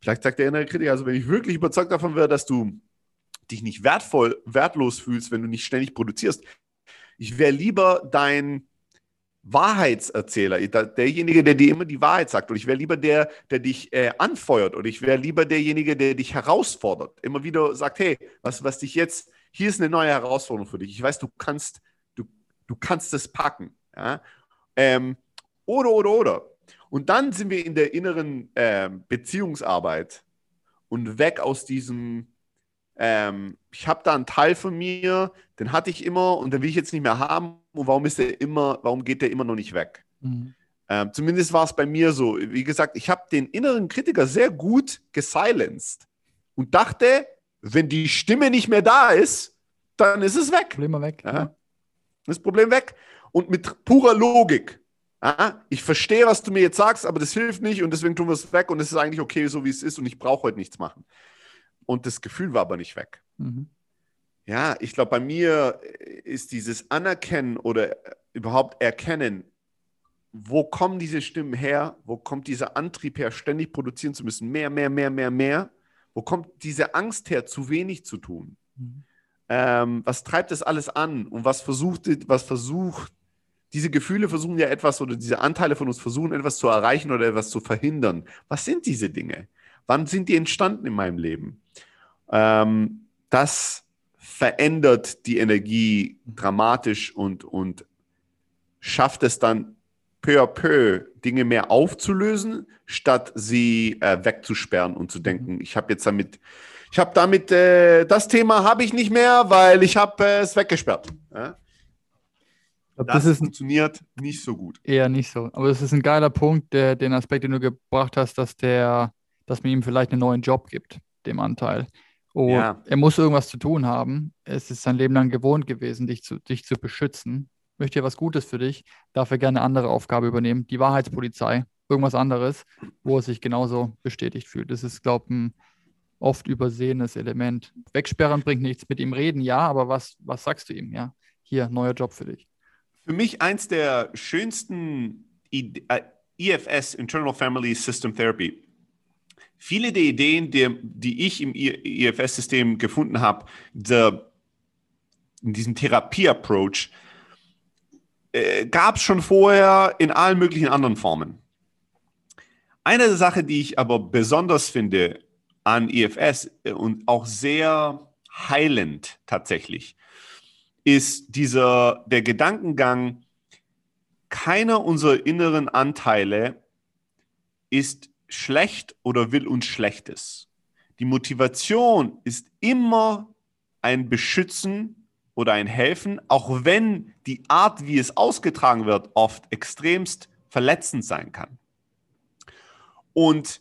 Vielleicht sagt der innere Kritiker, also wenn ich wirklich überzeugt davon wäre, dass du dich nicht wertvoll, wertlos fühlst, wenn du nicht ständig produzierst, ich wäre lieber dein Wahrheitserzähler, derjenige, der dir immer die Wahrheit sagt. Und ich wäre lieber der, der dich äh, anfeuert. Und ich wäre lieber derjenige, der dich herausfordert. Immer wieder sagt, hey, was, was dich jetzt, hier ist eine neue Herausforderung für dich. Ich weiß, du kannst, du, du kannst es packen. Ja? Ähm, oder, oder, oder. Und dann sind wir in der inneren äh, Beziehungsarbeit und weg aus diesem ähm, ich habe da einen Teil von mir, den hatte ich immer und den will ich jetzt nicht mehr haben. Und warum ist der immer, warum geht der immer noch nicht weg? Mhm. Ähm, zumindest war es bei mir so. Wie gesagt, ich habe den inneren Kritiker sehr gut gesilenced und dachte, wenn die Stimme nicht mehr da ist, dann ist es weg. Problem weg. Ja. Das Problem weg. Und mit purer Logik. Ja, ich verstehe, was du mir jetzt sagst, aber das hilft nicht und deswegen tun wir es weg und es ist eigentlich okay, so wie es ist und ich brauche heute nichts machen. Und das Gefühl war aber nicht weg. Mhm. Ja, ich glaube, bei mir ist dieses Anerkennen oder überhaupt Erkennen, wo kommen diese Stimmen her? Wo kommt dieser Antrieb her, ständig produzieren zu müssen? Mehr, mehr, mehr, mehr, mehr. Wo kommt diese Angst her, zu wenig zu tun? Mhm. Ähm, was treibt das alles an? Und was versucht, was versucht, diese Gefühle versuchen ja etwas oder diese Anteile von uns versuchen etwas zu erreichen oder etwas zu verhindern. Was sind diese Dinge? Wann sind die entstanden in meinem Leben? ähm, das verändert die Energie dramatisch und, und schafft es dann peu à peu Dinge mehr aufzulösen, statt sie äh, wegzusperren und zu denken, ich habe jetzt damit, ich habe damit, äh, das Thema habe ich nicht mehr, weil ich habe äh, es weggesperrt. Ja? Glaub, das, das funktioniert nicht so gut. eher nicht so. Aber es ist ein geiler Punkt, der, den Aspekt, den du gebracht hast, dass der, dass man ihm vielleicht einen neuen Job gibt, dem Anteil. Und Ja. er muss irgendwas zu tun haben. Es ist sein Leben lang gewohnt gewesen, dich zu, dich zu beschützen. Möchte ja was Gutes für dich, darf er gerne eine andere Aufgabe übernehmen. Die Wahrheitspolizei, irgendwas anderes, wo er sich genauso bestätigt fühlt. Das ist, glaube ich, ein oft übersehenes Element. Wegsperren bringt nichts. Mit ihm reden, ja, aber was, was sagst du ihm? Ja, hier, neuer Job für dich. Für mich eins der schönsten I äh, EFS, Internal Family System Therapy. Viele der Ideen, die, die ich im EFS-System gefunden habe, der, in diesem Therapie-Approach, äh, gab es schon vorher in allen möglichen anderen Formen. Eine Sache, die ich aber besonders finde an EFS äh, und auch sehr heilend tatsächlich, ist dieser, der Gedankengang, keiner unserer inneren Anteile ist schlecht oder will uns Schlechtes. Die Motivation ist immer ein Beschützen oder ein Helfen, auch wenn die Art, wie es ausgetragen wird, oft extremst verletzend sein kann. Und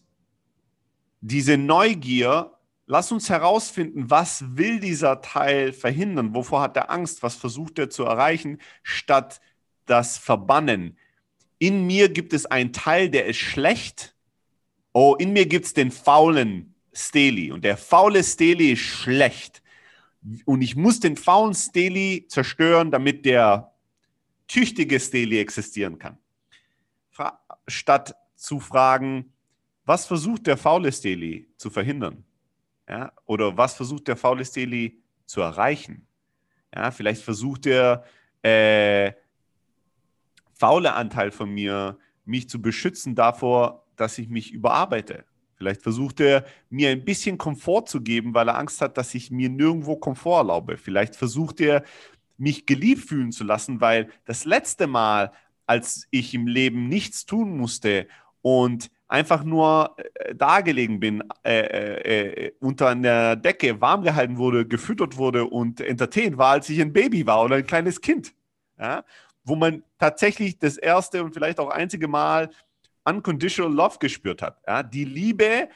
diese Neugier, lass uns herausfinden, was will dieser Teil verhindern, wovor hat er Angst, was versucht er zu erreichen, statt das Verbannen. In mir gibt es einen Teil, der ist schlecht. Oh, in mir gibt es den faulen Steli und der faule Steli ist schlecht. Und ich muss den faulen Steli zerstören, damit der tüchtige Steli existieren kann. Fra statt zu fragen, was versucht der faule Steli zu verhindern? Ja? Oder was versucht der faule Steli zu erreichen? Ja, vielleicht versucht der äh, faule Anteil von mir, mich zu beschützen davor, dass ich mich überarbeite. Vielleicht versucht er, mir ein bisschen Komfort zu geben, weil er Angst hat, dass ich mir nirgendwo Komfort erlaube. Vielleicht versucht er, mich geliebt fühlen zu lassen, weil das letzte Mal, als ich im Leben nichts tun musste und einfach nur äh, dagelegen bin, äh, äh, unter einer Decke warm gehalten wurde, gefüttert wurde und entertained war, als ich ein Baby war oder ein kleines Kind. Ja? Wo man tatsächlich das erste und vielleicht auch einzige Mal unconditional love gespürt hat. Ja? Die Liebe,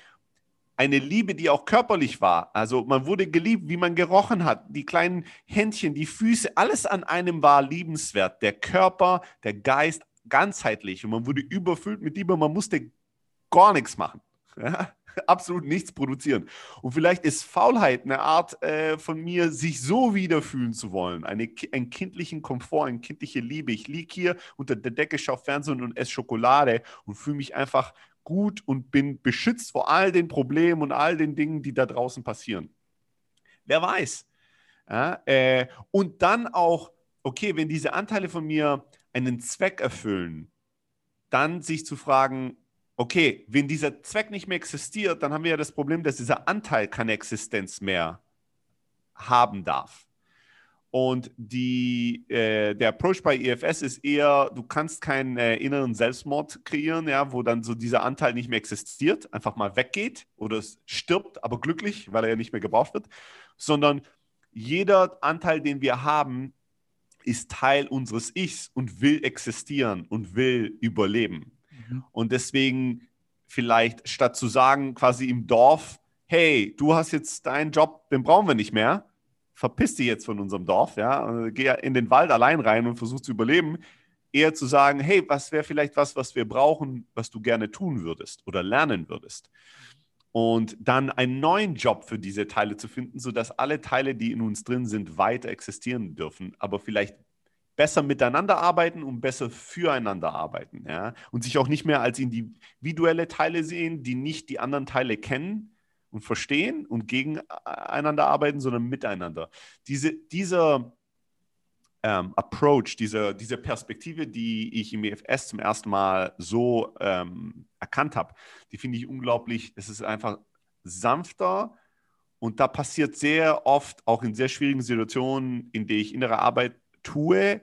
eine Liebe, die auch körperlich war. Also man wurde geliebt, wie man gerochen hat. Die kleinen Händchen, die Füße, alles an einem war liebenswert. Der Körper, der Geist, ganzheitlich. Und man wurde überfüllt mit Liebe. Man musste gar nichts machen. Ja? Absolut nichts produzieren. Und vielleicht ist Faulheit eine Art äh, von mir, sich so wiederfühlen zu wollen. Eine, einen kindlichen Komfort, eine kindliche Liebe. Ich liege hier unter der Decke, schaue Fernsehen und esse Schokolade und fühle mich einfach gut und bin beschützt vor all den Problemen und all den Dingen, die da draußen passieren. Wer weiß. Ja, äh, und dann auch, okay, wenn diese Anteile von mir einen Zweck erfüllen, dann sich zu fragen, okay, wenn dieser Zweck nicht mehr existiert, dann haben wir ja das Problem, dass dieser Anteil keine Existenz mehr haben darf. Und die, äh, der Approach bei EFS ist eher, du kannst keinen äh, inneren Selbstmord kreieren, ja, wo dann so dieser Anteil nicht mehr existiert, einfach mal weggeht oder es stirbt, aber glücklich, weil er ja nicht mehr gebraucht wird, sondern jeder Anteil, den wir haben, ist Teil unseres Ichs und will existieren und will überleben. Mhm. Und deswegen vielleicht statt zu sagen, quasi im Dorf, hey, du hast jetzt deinen Job, den brauchen wir nicht mehr, verpiss dich jetzt von unserem Dorf, ja, geh in den Wald allein rein und versuch zu überleben, eher zu sagen, hey, was wäre vielleicht was, was wir brauchen, was du gerne tun würdest oder lernen würdest. Und dann einen neuen Job für diese Teile zu finden, sodass alle Teile, die in uns drin sind, weiter existieren dürfen, aber vielleicht besser miteinander arbeiten und besser füreinander arbeiten. Ja? Und sich auch nicht mehr als individuelle Teile sehen, die nicht die anderen Teile kennen und verstehen und gegeneinander arbeiten, sondern miteinander. Diese, dieser ähm, Approach, diese, diese Perspektive, die ich im EFS zum ersten Mal so ähm, erkannt habe, die finde ich unglaublich. Es ist einfach sanfter und da passiert sehr oft, auch in sehr schwierigen Situationen, in denen ich innere Arbeit tue,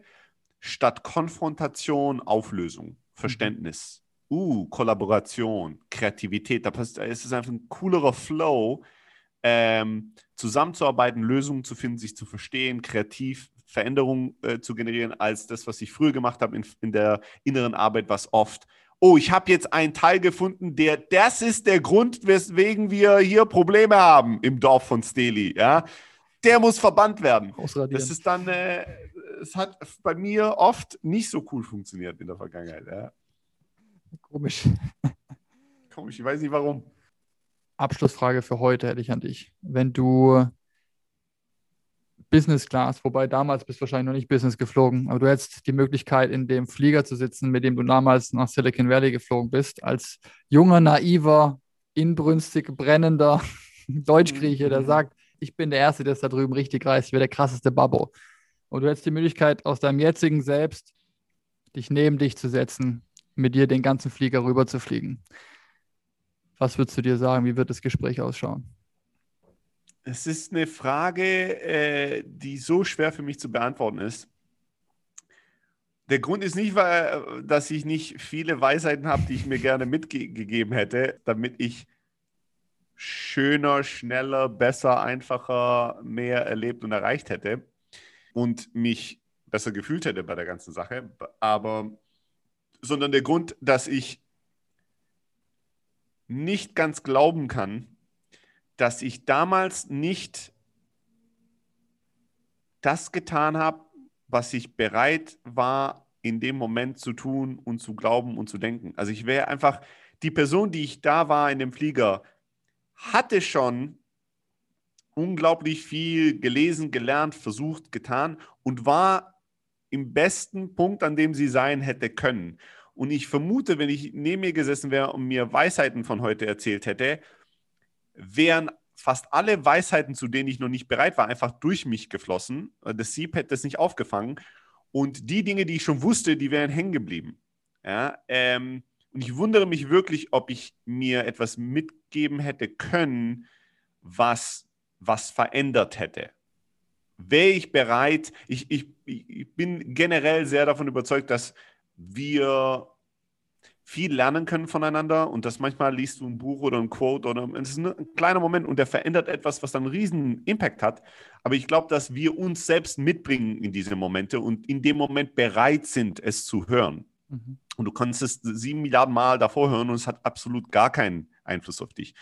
statt Konfrontation, Auflösung, Verständnis. Uh, Kollaboration, Kreativität. Da ist es einfach ein coolerer Flow, ähm, zusammenzuarbeiten, Lösungen zu finden, sich zu verstehen, kreativ Veränderungen äh, zu generieren, als das, was ich früher gemacht habe in, in der inneren Arbeit, was oft oh, ich habe jetzt einen Teil gefunden, der, das ist der Grund, weswegen wir hier Probleme haben im Dorf von Steli, ja. Der muss verbannt werden. Das ist dann, äh, es hat bei mir oft nicht so cool funktioniert in der Vergangenheit, ja. Komisch. Komisch, ich weiß nicht warum. Abschlussfrage für heute hätte ich an dich. Wenn du Business Class, wobei damals bist du wahrscheinlich noch nicht Business geflogen, aber du hättest die Möglichkeit, in dem Flieger zu sitzen, mit dem du damals nach Silicon Valley geflogen bist, als junger, naiver, inbrünstig brennender Deutschgrieche, der mhm. sagt, ich bin der Erste, der es da drüben richtig reißt, ich wäre der krasseste Babbo. Und du hättest die Möglichkeit, aus deinem jetzigen Selbst dich neben dich zu setzen, mit dir den ganzen Flieger rüber zu fliegen. Was würdest du dir sagen? Wie wird das Gespräch ausschauen? Es ist eine Frage, äh, die so schwer für mich zu beantworten ist. Der Grund ist nicht, weil, dass ich nicht viele Weisheiten habe, die ich mir gerne mitgegeben hätte, damit ich schöner, schneller, besser, einfacher, mehr erlebt und erreicht hätte und mich besser gefühlt hätte bei der ganzen Sache. Aber, sondern der Grund, dass ich nicht ganz glauben kann, dass ich damals nicht das getan habe, was ich bereit war, in dem Moment zu tun und zu glauben und zu denken. Also ich wäre einfach, die Person, die ich da war in dem Flieger, hatte schon unglaublich viel gelesen, gelernt, versucht, getan und war im besten Punkt, an dem sie sein hätte können. Und ich vermute, wenn ich neben mir gesessen wäre und mir Weisheiten von heute erzählt hätte, wären fast alle Weisheiten, zu denen ich noch nicht bereit war, einfach durch mich geflossen. Das Sieb hätte das nicht aufgefangen. Und die Dinge, die ich schon wusste, die wären hängen geblieben. Ja, ähm, und ich wundere mich wirklich, ob ich mir etwas mitgeben hätte können, was, was verändert hätte. Wäre ich bereit, ich, ich, ich bin generell sehr davon überzeugt, dass wir viel lernen können voneinander und das manchmal liest du ein Buch oder ein Quote oder es ist ein kleiner Moment und der verändert etwas, was dann einen riesen Impact hat. Aber ich glaube, dass wir uns selbst mitbringen in diese Momente und in dem Moment bereit sind, es zu hören. Mhm. Und du kannst es sieben Milliarden Mal davor hören und es hat absolut gar keinen Einfluss auf dich.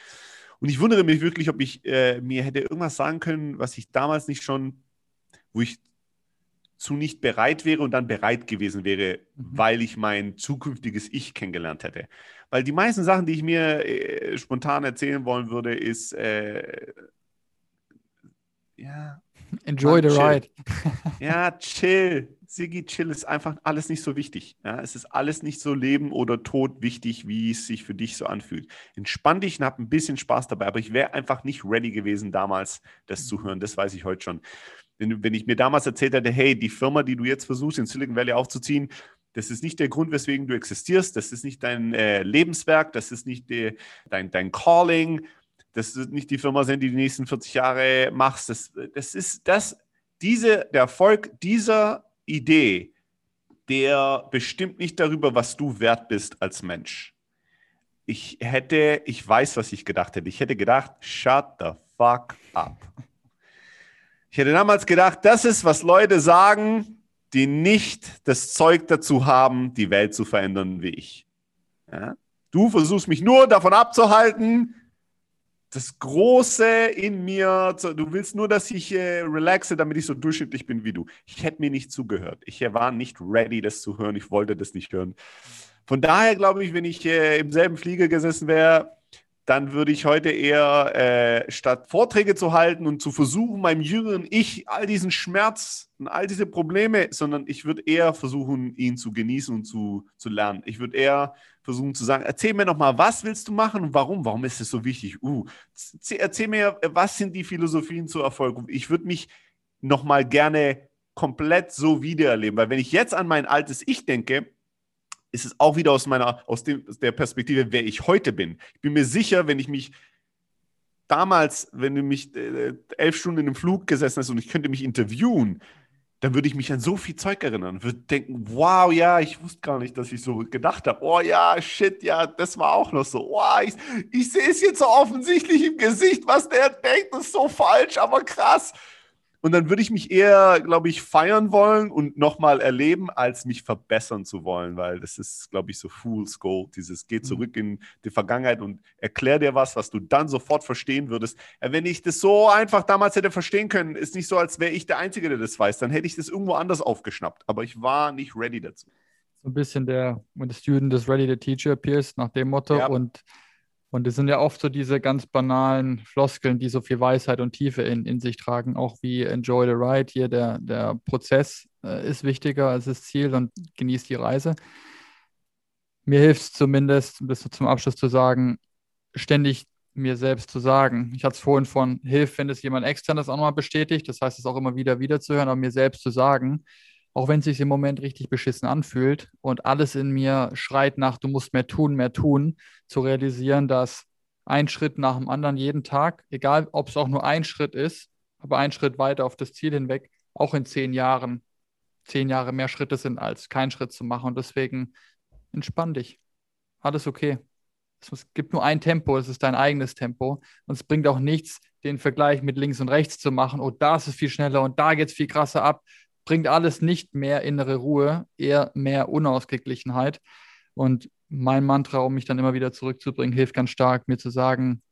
Und ich wundere mich wirklich, ob ich äh, mir hätte irgendwas sagen können, was ich damals nicht schon, wo ich zu nicht bereit wäre und dann bereit gewesen wäre, mhm. weil ich mein zukünftiges Ich kennengelernt hätte. Weil die meisten Sachen, die ich mir äh, spontan erzählen wollen würde, ist äh, ja. Enjoy the chill. ride. ja, chill. Sigi, chill ist einfach alles nicht so wichtig. Ja, es ist alles nicht so Leben oder Tod wichtig, wie es sich für dich so anfühlt. Entspann dich und hab ein bisschen Spaß dabei, aber ich wäre einfach nicht ready gewesen, damals das zu hören. Das weiß ich heute schon wenn, wenn ich mir damals erzählt hätte, hey, die Firma, die du jetzt versuchst, in Silicon Valley aufzuziehen, das ist nicht der Grund, weswegen du existierst, das ist nicht dein äh, Lebenswerk, das ist nicht die, dein, dein Calling, das ist nicht die Firma die du die nächsten 40 Jahre machst. Das, das ist das, diese, der Erfolg dieser Idee, der bestimmt nicht darüber, was du wert bist als Mensch. Ich hätte, ich weiß, was ich gedacht hätte. Ich hätte gedacht, shut the fuck up. Ich hätte damals gedacht, das ist, was Leute sagen, die nicht das Zeug dazu haben, die Welt zu verändern wie ich. Ja? Du versuchst mich nur davon abzuhalten, das Große in mir, du willst nur, dass ich äh, relaxe, damit ich so durchschnittlich bin wie du. Ich hätte mir nicht zugehört. Ich war nicht ready, das zu hören. Ich wollte das nicht hören. Von daher glaube ich, wenn ich äh, im selben Flieger gesessen wäre, dann würde ich heute eher, äh, statt Vorträge zu halten und zu versuchen, meinem jüngeren Ich all diesen Schmerz und all diese Probleme, sondern ich würde eher versuchen, ihn zu genießen und zu, zu lernen. Ich würde eher versuchen zu sagen, erzähl mir noch mal, was willst du machen und warum? Warum ist es so wichtig? Uh, erzähl mir, was sind die Philosophien zu Erfolg? Ich würde mich noch mal gerne komplett so wiedererleben, weil wenn ich jetzt an mein altes Ich denke, ist es auch wieder aus meiner, aus, dem, aus der Perspektive, wer ich heute bin. Ich bin mir sicher, wenn ich mich damals, wenn du mich äh, elf Stunden in einem Flug gesessen hast und ich könnte mich interviewen, dann würde ich mich an so viel Zeug erinnern. Würde denken, wow, ja, ich wusste gar nicht, dass ich so gedacht habe. Oh ja, shit, ja, das war auch noch so. Oh, ich, ich sehe es jetzt so offensichtlich im Gesicht, was der denkt, ist so falsch, aber krass. Und dann würde ich mich eher, glaube ich, feiern wollen und nochmal erleben, als mich verbessern zu wollen, weil das ist, glaube ich, so Fool's Gold. Dieses Geh mhm. zurück in die Vergangenheit und erklär dir was, was du dann sofort verstehen würdest. Wenn ich das so einfach damals hätte verstehen können, ist nicht so, als wäre ich der Einzige, der das weiß. Dann hätte ich das irgendwo anders aufgeschnappt. Aber ich war nicht ready dazu. So ein bisschen der, when the student is ready, the teacher appears, nach dem Motto. Ja. Und und es sind ja oft so diese ganz banalen Floskeln, die so viel Weisheit und Tiefe in, in sich tragen, auch wie Enjoy the Ride hier, der, der Prozess äh, ist wichtiger als das Ziel und genießt die Reise. Mir hilft es zumindest, bis zum Abschluss zu sagen, ständig mir selbst zu sagen. Ich hatte es vorhin von Hilf, wenn es jemand externes auch nochmal bestätigt, das heißt es auch immer wieder wieder zu hören, aber mir selbst zu sagen, auch wenn es sich im Moment richtig beschissen anfühlt und alles in mir schreit nach, du musst mehr tun, mehr tun, zu realisieren, dass ein Schritt nach dem anderen jeden Tag, egal ob es auch nur ein Schritt ist, aber ein Schritt weiter auf das Ziel hinweg, auch in zehn Jahren, zehn Jahre mehr Schritte sind, als keinen Schritt zu machen. Und deswegen entspann dich. Alles okay. Es gibt nur ein Tempo, es ist dein eigenes Tempo. Und es bringt auch nichts, den Vergleich mit links und rechts zu machen. Oh, da ist es viel schneller und da geht es viel krasser ab bringt alles nicht mehr innere Ruhe, eher mehr Unausgeglichenheit. Und mein Mantra, um mich dann immer wieder zurückzubringen, hilft ganz stark, mir zu sagen,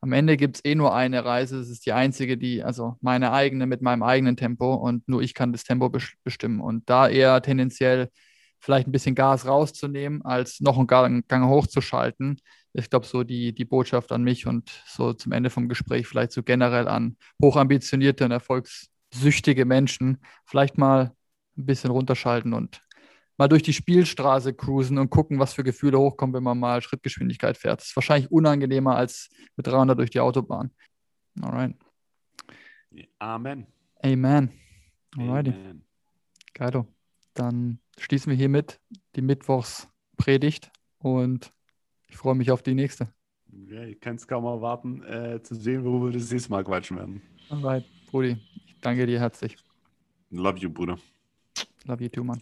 am Ende gibt es eh nur eine Reise, es ist die einzige, die, also meine eigene mit meinem eigenen Tempo und nur ich kann das Tempo bestimmen. Und da eher tendenziell vielleicht ein bisschen Gas rauszunehmen, als noch einen Gang, hochzuschalten. Ich glaube, so die, die Botschaft an mich und so zum Ende vom Gespräch vielleicht so generell an hochambitionierte und erfolgs süchtige Menschen vielleicht mal ein bisschen runterschalten und mal durch die Spielstraße cruisen und gucken, was für Gefühle hochkommen, wenn man mal Schrittgeschwindigkeit fährt. Das ist wahrscheinlich unangenehmer als mit 300 durch die Autobahn. Alright. Amen. Amen. Alrighty. Amen. Geilo. Dann schließen wir hiermit die Mittwochspredigt und ich freue mich auf die nächste. Ja, ich kann es kaum erwarten, äh, zu sehen, worüber wir das nächste Mal quatschen werden. Alright, Brudi. Danke dir herzlich. Love you, Bruder. Love you too, Mann.